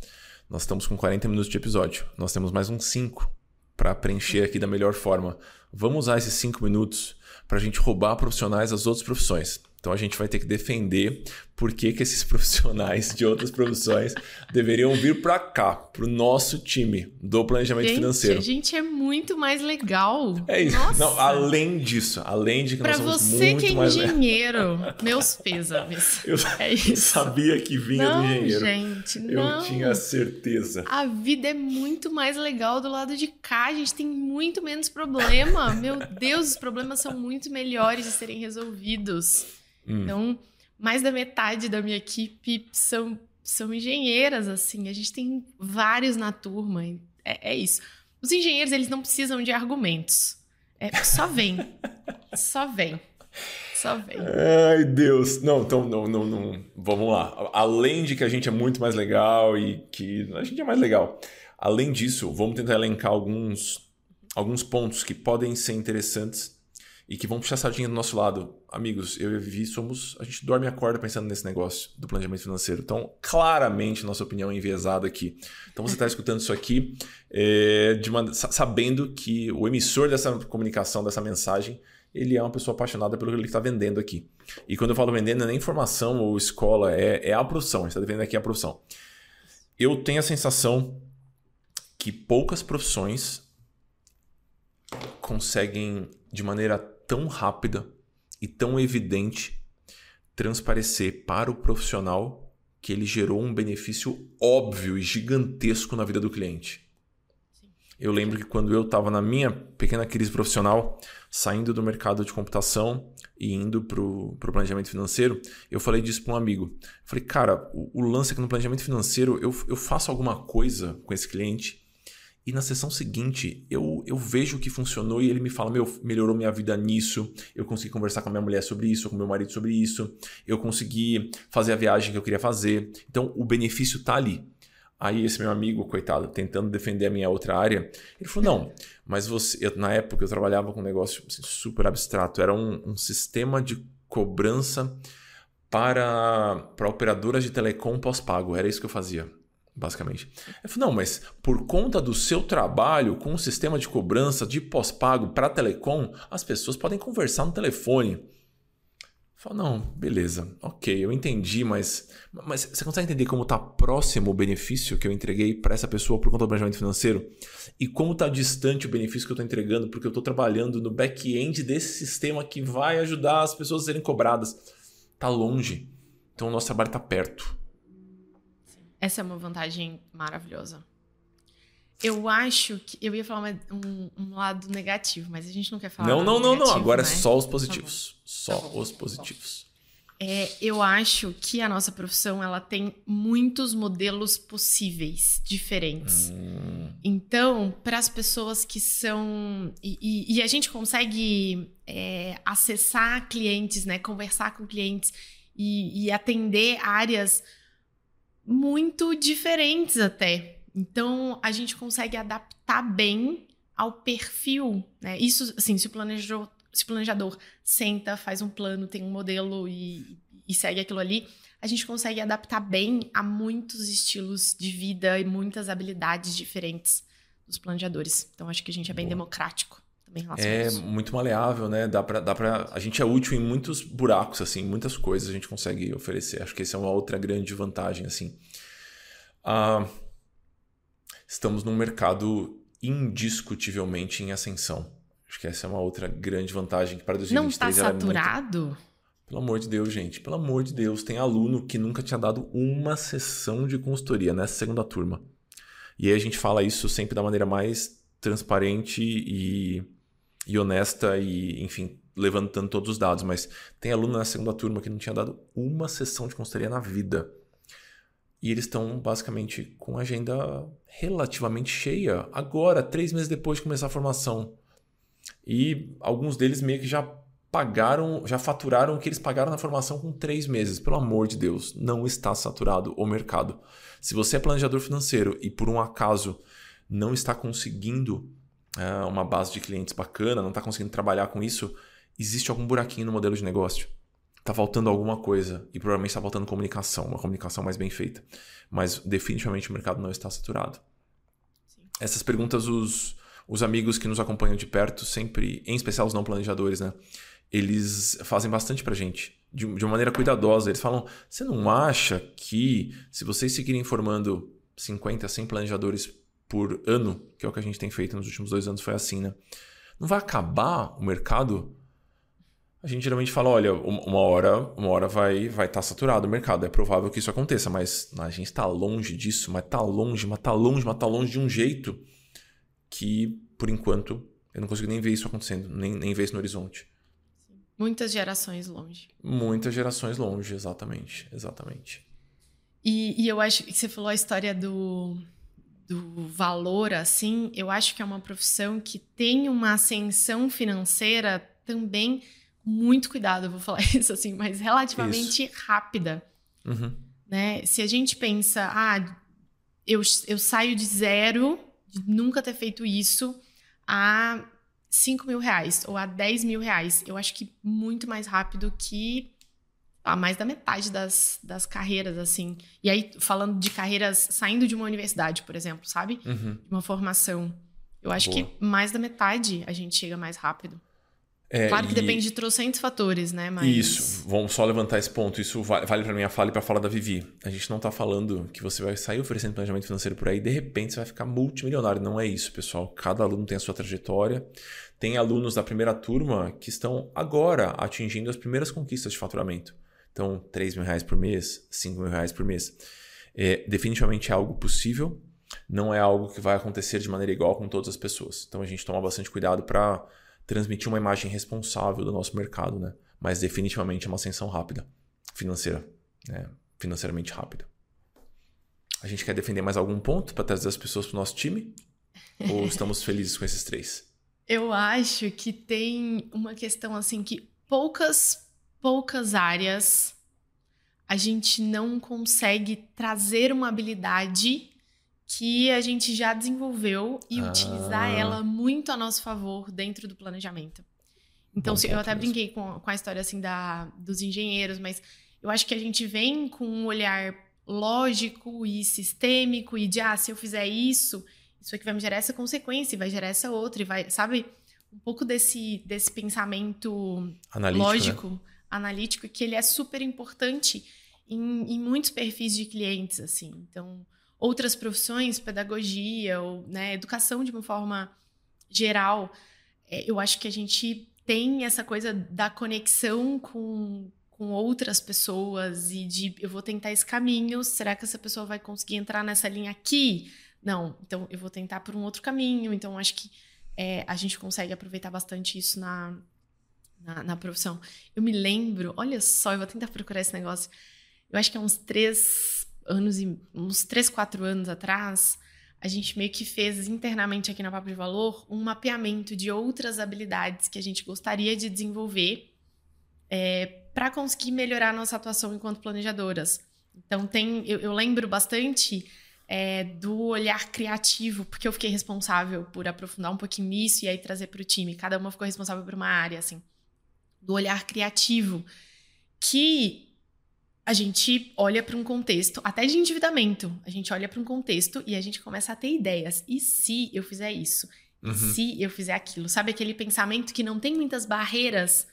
Nós estamos com 40 minutos de episódio. Nós temos mais uns 5 para preencher aqui da melhor forma. Vamos usar esses 5 minutos para a gente roubar profissionais das outras profissões. Então a gente vai ter que defender por que, que esses profissionais de outras profissões deveriam vir para cá, para o nosso time do planejamento gente, financeiro. A gente é muito mais legal. É isso. Não, além disso, além de que pra nós somos você muito que é mais engenheiro, meus pêsames. Eu é isso. sabia que vinha não, do engenheiro. gente, Eu não. tinha certeza. A vida é muito mais legal do lado de cá. A gente tem muito menos problema. Meu Deus, os problemas são muito melhores de serem resolvidos. Hum. Então, mais da metade da minha equipe são, são engenheiras, assim. A gente tem vários na turma. É, é isso. Os engenheiros, eles não precisam de argumentos. É, só vem. só vem. Só vem. Ai, Deus. Não, então, não, não, não. Vamos lá. Além de que a gente é muito mais legal e que a gente é mais legal. Além disso, vamos tentar elencar alguns, alguns pontos que podem ser interessantes e que vão puxar a sardinha do nosso lado. Amigos, eu e Vivi somos. A gente dorme e acorda pensando nesse negócio do planejamento financeiro. Então, claramente, nossa opinião é enviesada aqui. Então, você está escutando isso aqui é, de uma, sabendo que o emissor dessa comunicação, dessa mensagem, ele é uma pessoa apaixonada pelo que ele está vendendo aqui. E quando eu falo vendendo, não é nem informação ou escola, é, é a profissão. A gente está vendendo aqui a profissão. Eu tenho a sensação que poucas profissões conseguem, de maneira tão rápida e tão evidente, transparecer para o profissional que ele gerou um benefício óbvio e gigantesco na vida do cliente. Eu lembro que quando eu estava na minha pequena crise profissional, saindo do mercado de computação e indo para o planejamento financeiro, eu falei disso para um amigo. Eu falei, cara, o, o lance é que no planejamento financeiro eu, eu faço alguma coisa com esse cliente e na sessão seguinte, eu, eu vejo que funcionou e ele me fala: Meu, melhorou minha vida nisso. Eu consegui conversar com a minha mulher sobre isso, com meu marido sobre isso. Eu consegui fazer a viagem que eu queria fazer. Então, o benefício tá ali. Aí, esse meu amigo, coitado, tentando defender a minha outra área, ele falou: Não, mas você. Eu, na época, eu trabalhava com um negócio assim, super abstrato. Era um, um sistema de cobrança para, para operadoras de telecom pós-pago. Era isso que eu fazia basicamente. Eu falei, não, mas por conta do seu trabalho com o sistema de cobrança de pós-pago para telecom, as pessoas podem conversar no telefone. Eu falei, não, beleza, ok, eu entendi, mas, mas você consegue entender como está próximo o benefício que eu entreguei para essa pessoa por conta do planejamento financeiro? E como está distante o benefício que eu estou entregando porque eu estou trabalhando no back-end desse sistema que vai ajudar as pessoas a serem cobradas? Está longe. Então o nosso trabalho está perto. Essa é uma vantagem maravilhosa. Eu acho que. Eu ia falar um, um, lado negativo, mas a gente não quer falar. Não, não, não, não. Agora né? é só os positivos. Tá só tá os positivos. É, eu acho que a nossa profissão ela tem muitos modelos possíveis, diferentes. Hum. Então, para as pessoas que são. E, e, e a gente consegue é, acessar clientes, né? Conversar com clientes e, e atender áreas muito diferentes até. Então a gente consegue adaptar bem ao perfil, né? Isso, assim, se o planejador, se o planejador senta, faz um plano, tem um modelo e, e segue aquilo ali, a gente consegue adaptar bem a muitos estilos de vida e muitas habilidades diferentes dos planejadores. Então acho que a gente é bem Boa. democrático. Também é muito maleável, né? Dá pra, dá pra, a gente é útil em muitos buracos, assim, muitas coisas a gente consegue oferecer. Acho que essa é uma outra grande vantagem, assim. Ah, estamos num mercado indiscutivelmente em ascensão. Acho que essa é uma outra grande vantagem que para 2023 Não está saturado? É muito... Pelo amor de Deus, gente. Pelo amor de Deus. Tem aluno que nunca tinha dado uma sessão de consultoria nessa segunda turma. E aí a gente fala isso sempre da maneira mais transparente e e honesta e, enfim, levantando todos os dados. Mas tem aluno na segunda turma que não tinha dado uma sessão de consultoria na vida. E eles estão basicamente com agenda relativamente cheia, agora, três meses depois de começar a formação. E alguns deles meio que já pagaram, já faturaram o que eles pagaram na formação com três meses. Pelo amor de Deus, não está saturado o mercado. Se você é planejador financeiro e por um acaso não está conseguindo uh, uma base de clientes bacana, não está conseguindo trabalhar com isso, existe algum buraquinho no modelo de negócio. Está faltando alguma coisa e provavelmente está faltando comunicação, uma comunicação mais bem feita. Mas definitivamente o mercado não está saturado. Sim. Essas perguntas os, os amigos que nos acompanham de perto sempre, em especial os não planejadores, né? eles fazem bastante pra gente. De, de uma maneira cuidadosa. Eles falam: você não acha que se vocês seguirem formando 50, 100 planejadores por ano, que é o que a gente tem feito nos últimos dois anos, foi assim, né? Não vai acabar o mercado? A gente geralmente fala, olha, uma hora, uma hora vai vai estar tá saturado o mercado. É provável que isso aconteça, mas a gente está longe disso, mas está longe, mas está longe, mas está longe de um jeito que, por enquanto, eu não consigo nem ver isso acontecendo, nem, nem ver isso no horizonte. Muitas gerações longe. Muitas gerações longe, exatamente, exatamente. E, e eu acho que você falou a história do, do valor, assim, eu acho que é uma profissão que tem uma ascensão financeira também muito cuidado, eu vou falar isso assim, mas relativamente isso. rápida. Uhum. Né? Se a gente pensa, ah, eu, eu saio de zero, de nunca ter feito isso, a 5 mil reais ou a 10 mil reais, eu acho que muito mais rápido que a mais da metade das, das carreiras, assim. E aí, falando de carreiras saindo de uma universidade, por exemplo, sabe? Uhum. Uma formação. Eu acho Boa. que mais da metade a gente chega mais rápido. É, claro que e... depende de trocentos fatores, né? Mas... Isso, vamos só levantar esse ponto. Isso vale, vale para minha fala e para fala da Vivi. A gente não está falando que você vai sair oferecendo planejamento financeiro por aí e de repente você vai ficar multimilionário. Não é isso, pessoal. Cada aluno tem a sua trajetória. Tem alunos da primeira turma que estão agora atingindo as primeiras conquistas de faturamento. Então, 3 mil reais por mês, 5 mil reais por mês. É, definitivamente é algo possível, não é algo que vai acontecer de maneira igual com todas as pessoas. Então, a gente toma bastante cuidado para transmitir uma imagem responsável do nosso mercado, né? Mas definitivamente é uma ascensão rápida, financeira, né? financeiramente rápida. A gente quer defender mais algum ponto para trazer as pessoas para o nosso time? Ou estamos felizes com esses três? Eu acho que tem uma questão assim que poucas, poucas áreas a gente não consegue trazer uma habilidade que a gente já desenvolveu e ah. utilizar ela muito a nosso favor dentro do planejamento. Então, se, eu até brinquei com, com a história assim da, dos engenheiros, mas eu acho que a gente vem com um olhar lógico e sistêmico e de ah, se eu fizer isso, isso aqui vai me gerar essa consequência, e vai gerar essa outra, e vai, sabe? Um pouco desse, desse pensamento analítico, lógico, né? Analítico, que ele é super importante em, em muitos perfis de clientes, assim. Então, outras profissões, pedagogia ou né, educação de uma forma geral, é, eu acho que a gente tem essa coisa da conexão com, com outras pessoas e de eu vou tentar esse caminho, será que essa pessoa vai conseguir entrar nessa linha aqui? Não, então eu vou tentar por um outro caminho. Então acho que é, a gente consegue aproveitar bastante isso na, na, na, profissão. Eu me lembro, olha só, eu vou tentar procurar esse negócio. Eu acho que há uns três anos e uns 3, 4 anos atrás, a gente meio que fez internamente aqui na Papo de Valor um mapeamento de outras habilidades que a gente gostaria de desenvolver é, para conseguir melhorar a nossa atuação enquanto planejadoras. Então tem, eu, eu lembro bastante é, do olhar criativo, porque eu fiquei responsável por aprofundar um pouquinho nisso e aí trazer para o time. Cada uma ficou responsável por uma área, assim, do olhar criativo, que a gente olha para um contexto, até de endividamento, a gente olha para um contexto e a gente começa a ter ideias. E se eu fizer isso? Uhum. Se eu fizer aquilo? Sabe aquele pensamento que não tem muitas barreiras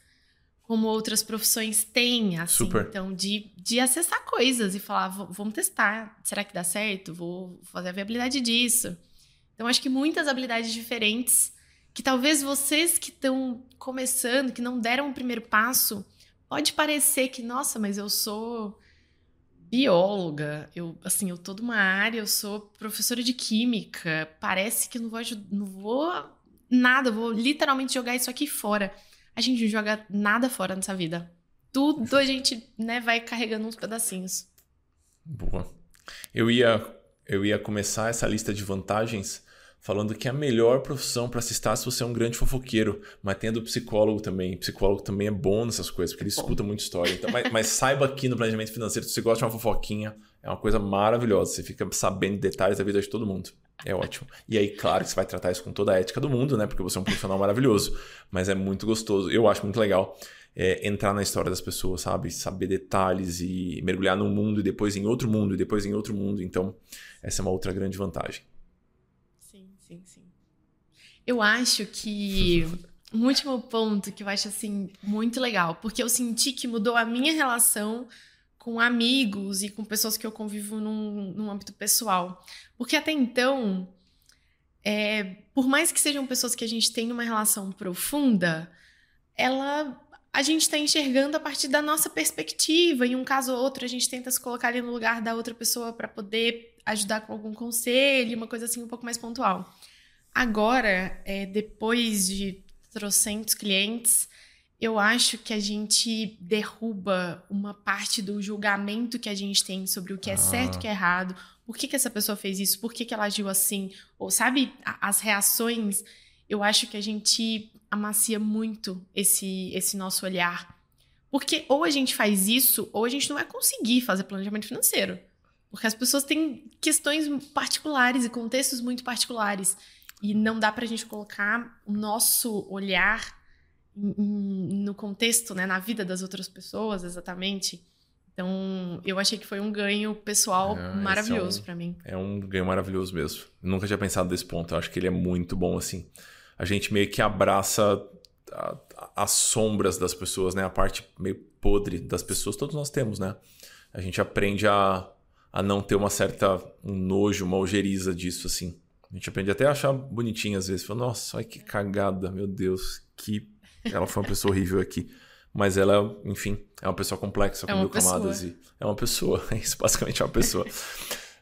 como outras profissões têm, assim. Super. Então, de, de acessar coisas e falar, vamos testar, será que dá certo? Vou fazer a viabilidade disso. Então, acho que muitas habilidades diferentes que talvez vocês que estão começando, que não deram o primeiro passo, pode parecer que, nossa, mas eu sou bióloga, eu assim, eu tô numa área, eu sou professora de química, parece que não vou não vou nada, vou literalmente jogar isso aqui fora. A gente não joga nada fora nessa vida. Tudo a gente, né, vai carregando uns pedacinhos. Boa. Eu ia eu ia começar essa lista de vantagens falando que é a melhor profissão para se estar se você é um grande fofoqueiro, mas tem a do psicólogo também. Psicólogo também é bom nessas coisas, porque ele bom. escuta muita história. Então, mas, mas, saiba aqui no planejamento financeiro, se você gosta de uma fofoquinha, é uma coisa maravilhosa. Você fica sabendo detalhes da vida de todo mundo. É ótimo. E aí, claro que você vai tratar isso com toda a ética do mundo, né? Porque você é um profissional maravilhoso. Mas é muito gostoso. Eu acho muito legal é, entrar na história das pessoas, sabe? Saber detalhes e mergulhar num mundo e depois em outro mundo e depois em outro mundo. Então, essa é uma outra grande vantagem sim, sim. Eu acho que um último ponto que eu acho assim muito legal, porque eu senti que mudou a minha relação com amigos e com pessoas que eu convivo num, num âmbito pessoal. Porque até então, é, por mais que sejam pessoas que a gente tem uma relação profunda, ela a gente está enxergando a partir da nossa perspectiva. Em um caso ou outro, a gente tenta se colocar ali no lugar da outra pessoa para poder ajudar com algum conselho, uma coisa assim um pouco mais pontual. Agora, é, depois de trocentos clientes, eu acho que a gente derruba uma parte do julgamento que a gente tem sobre o que é ah. certo e o que é errado. Por que, que essa pessoa fez isso? Por que, que ela agiu assim? Ou sabe, as reações, eu acho que a gente amacia muito esse, esse nosso olhar. Porque ou a gente faz isso, ou a gente não vai conseguir fazer planejamento financeiro. Porque as pessoas têm questões particulares e contextos muito particulares. E não dá pra gente colocar o nosso olhar no contexto, né, na vida das outras pessoas, exatamente. Então, eu achei que foi um ganho pessoal é, maravilhoso é um, para mim. É um ganho maravilhoso mesmo. Eu nunca tinha pensado desse ponto. Eu acho que ele é muito bom assim. A gente meio que abraça a, a, as sombras das pessoas, né? A parte meio podre das pessoas, todos nós temos, né? A gente aprende a, a não ter uma certa um nojo, uma ojeriza disso assim. A gente aprende até a achar bonitinho às vezes. Fala, nossa, olha que cagada, meu Deus, que ela foi uma pessoa horrível aqui. Mas ela, enfim, é uma pessoa complexa, com é mil pessoa. camadas. E é uma pessoa. É isso, basicamente é uma pessoa.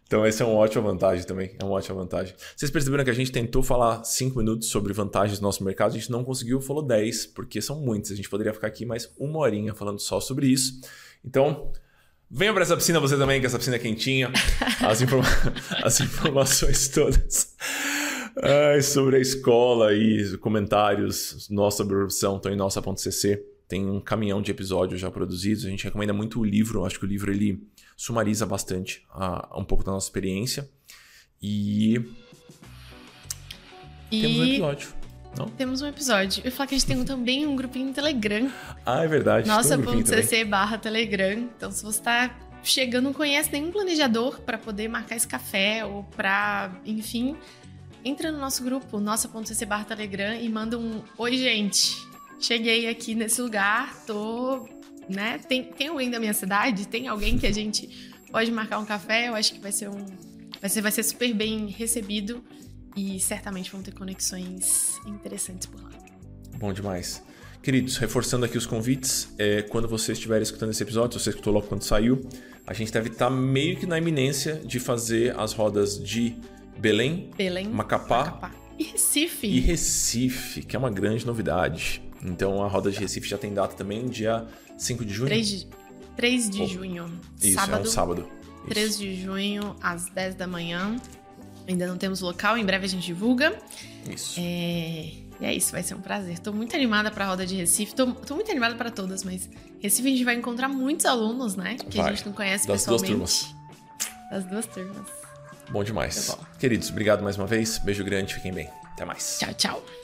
Então, essa é uma ótima vantagem também. É uma ótima vantagem. Vocês perceberam que a gente tentou falar 5 minutos sobre vantagens do nosso mercado, a gente não conseguiu, falou 10, porque são muitos. A gente poderia ficar aqui mais uma horinha falando só sobre isso. Então, venha para essa piscina você também, que essa piscina é quentinha. As, informa as informações todas Ai, sobre a escola e comentários nossa sobre a profissão estão em nossa.cc. Tem um caminhão de episódios já produzidos. A gente recomenda muito o livro. Acho que o livro ele sumariza bastante a, um pouco da nossa experiência. E, e... temos um episódio. Não? Temos um episódio. Eu ia falar que a gente tem também um grupinho no Telegram. Ah, é verdade. Nossa.cc um barra Telegram. Então, se você está chegando, não conhece nenhum planejador para poder marcar esse café ou para, enfim, entra no nosso grupo, nossa.cc barra Telegram e manda um Oi, gente. Cheguei aqui nesse lugar, tô. Né? Tem, tem alguém da minha cidade? Tem alguém que a gente pode marcar um café? Eu acho que vai ser um. Vai ser, vai ser super bem recebido e certamente vão ter conexões interessantes por lá. Bom demais. Queridos, reforçando aqui os convites, é, quando você estiver escutando esse episódio, se você escutou logo quando saiu, a gente deve estar meio que na iminência de fazer as rodas de Belém, Belém Macapá, Macapá. E Recife. E Recife, que é uma grande novidade. Então a roda de Recife já tem data também, dia 5 de junho? 3 de, 3 de oh. junho. Isso, sábado, é um sábado. Isso. 3 de junho, às 10 da manhã. Ainda não temos local, em breve a gente divulga. Isso. É... E é isso, vai ser um prazer. Tô muito animada pra roda de Recife. Tô, tô muito animada para todas, mas Recife a gente vai encontrar muitos alunos, né? Que vai. a gente não conhece das pessoalmente. Duas turmas. Das duas turmas. Bom demais. Queridos, obrigado mais uma vez. Beijo grande, fiquem bem. Até mais. Tchau, tchau.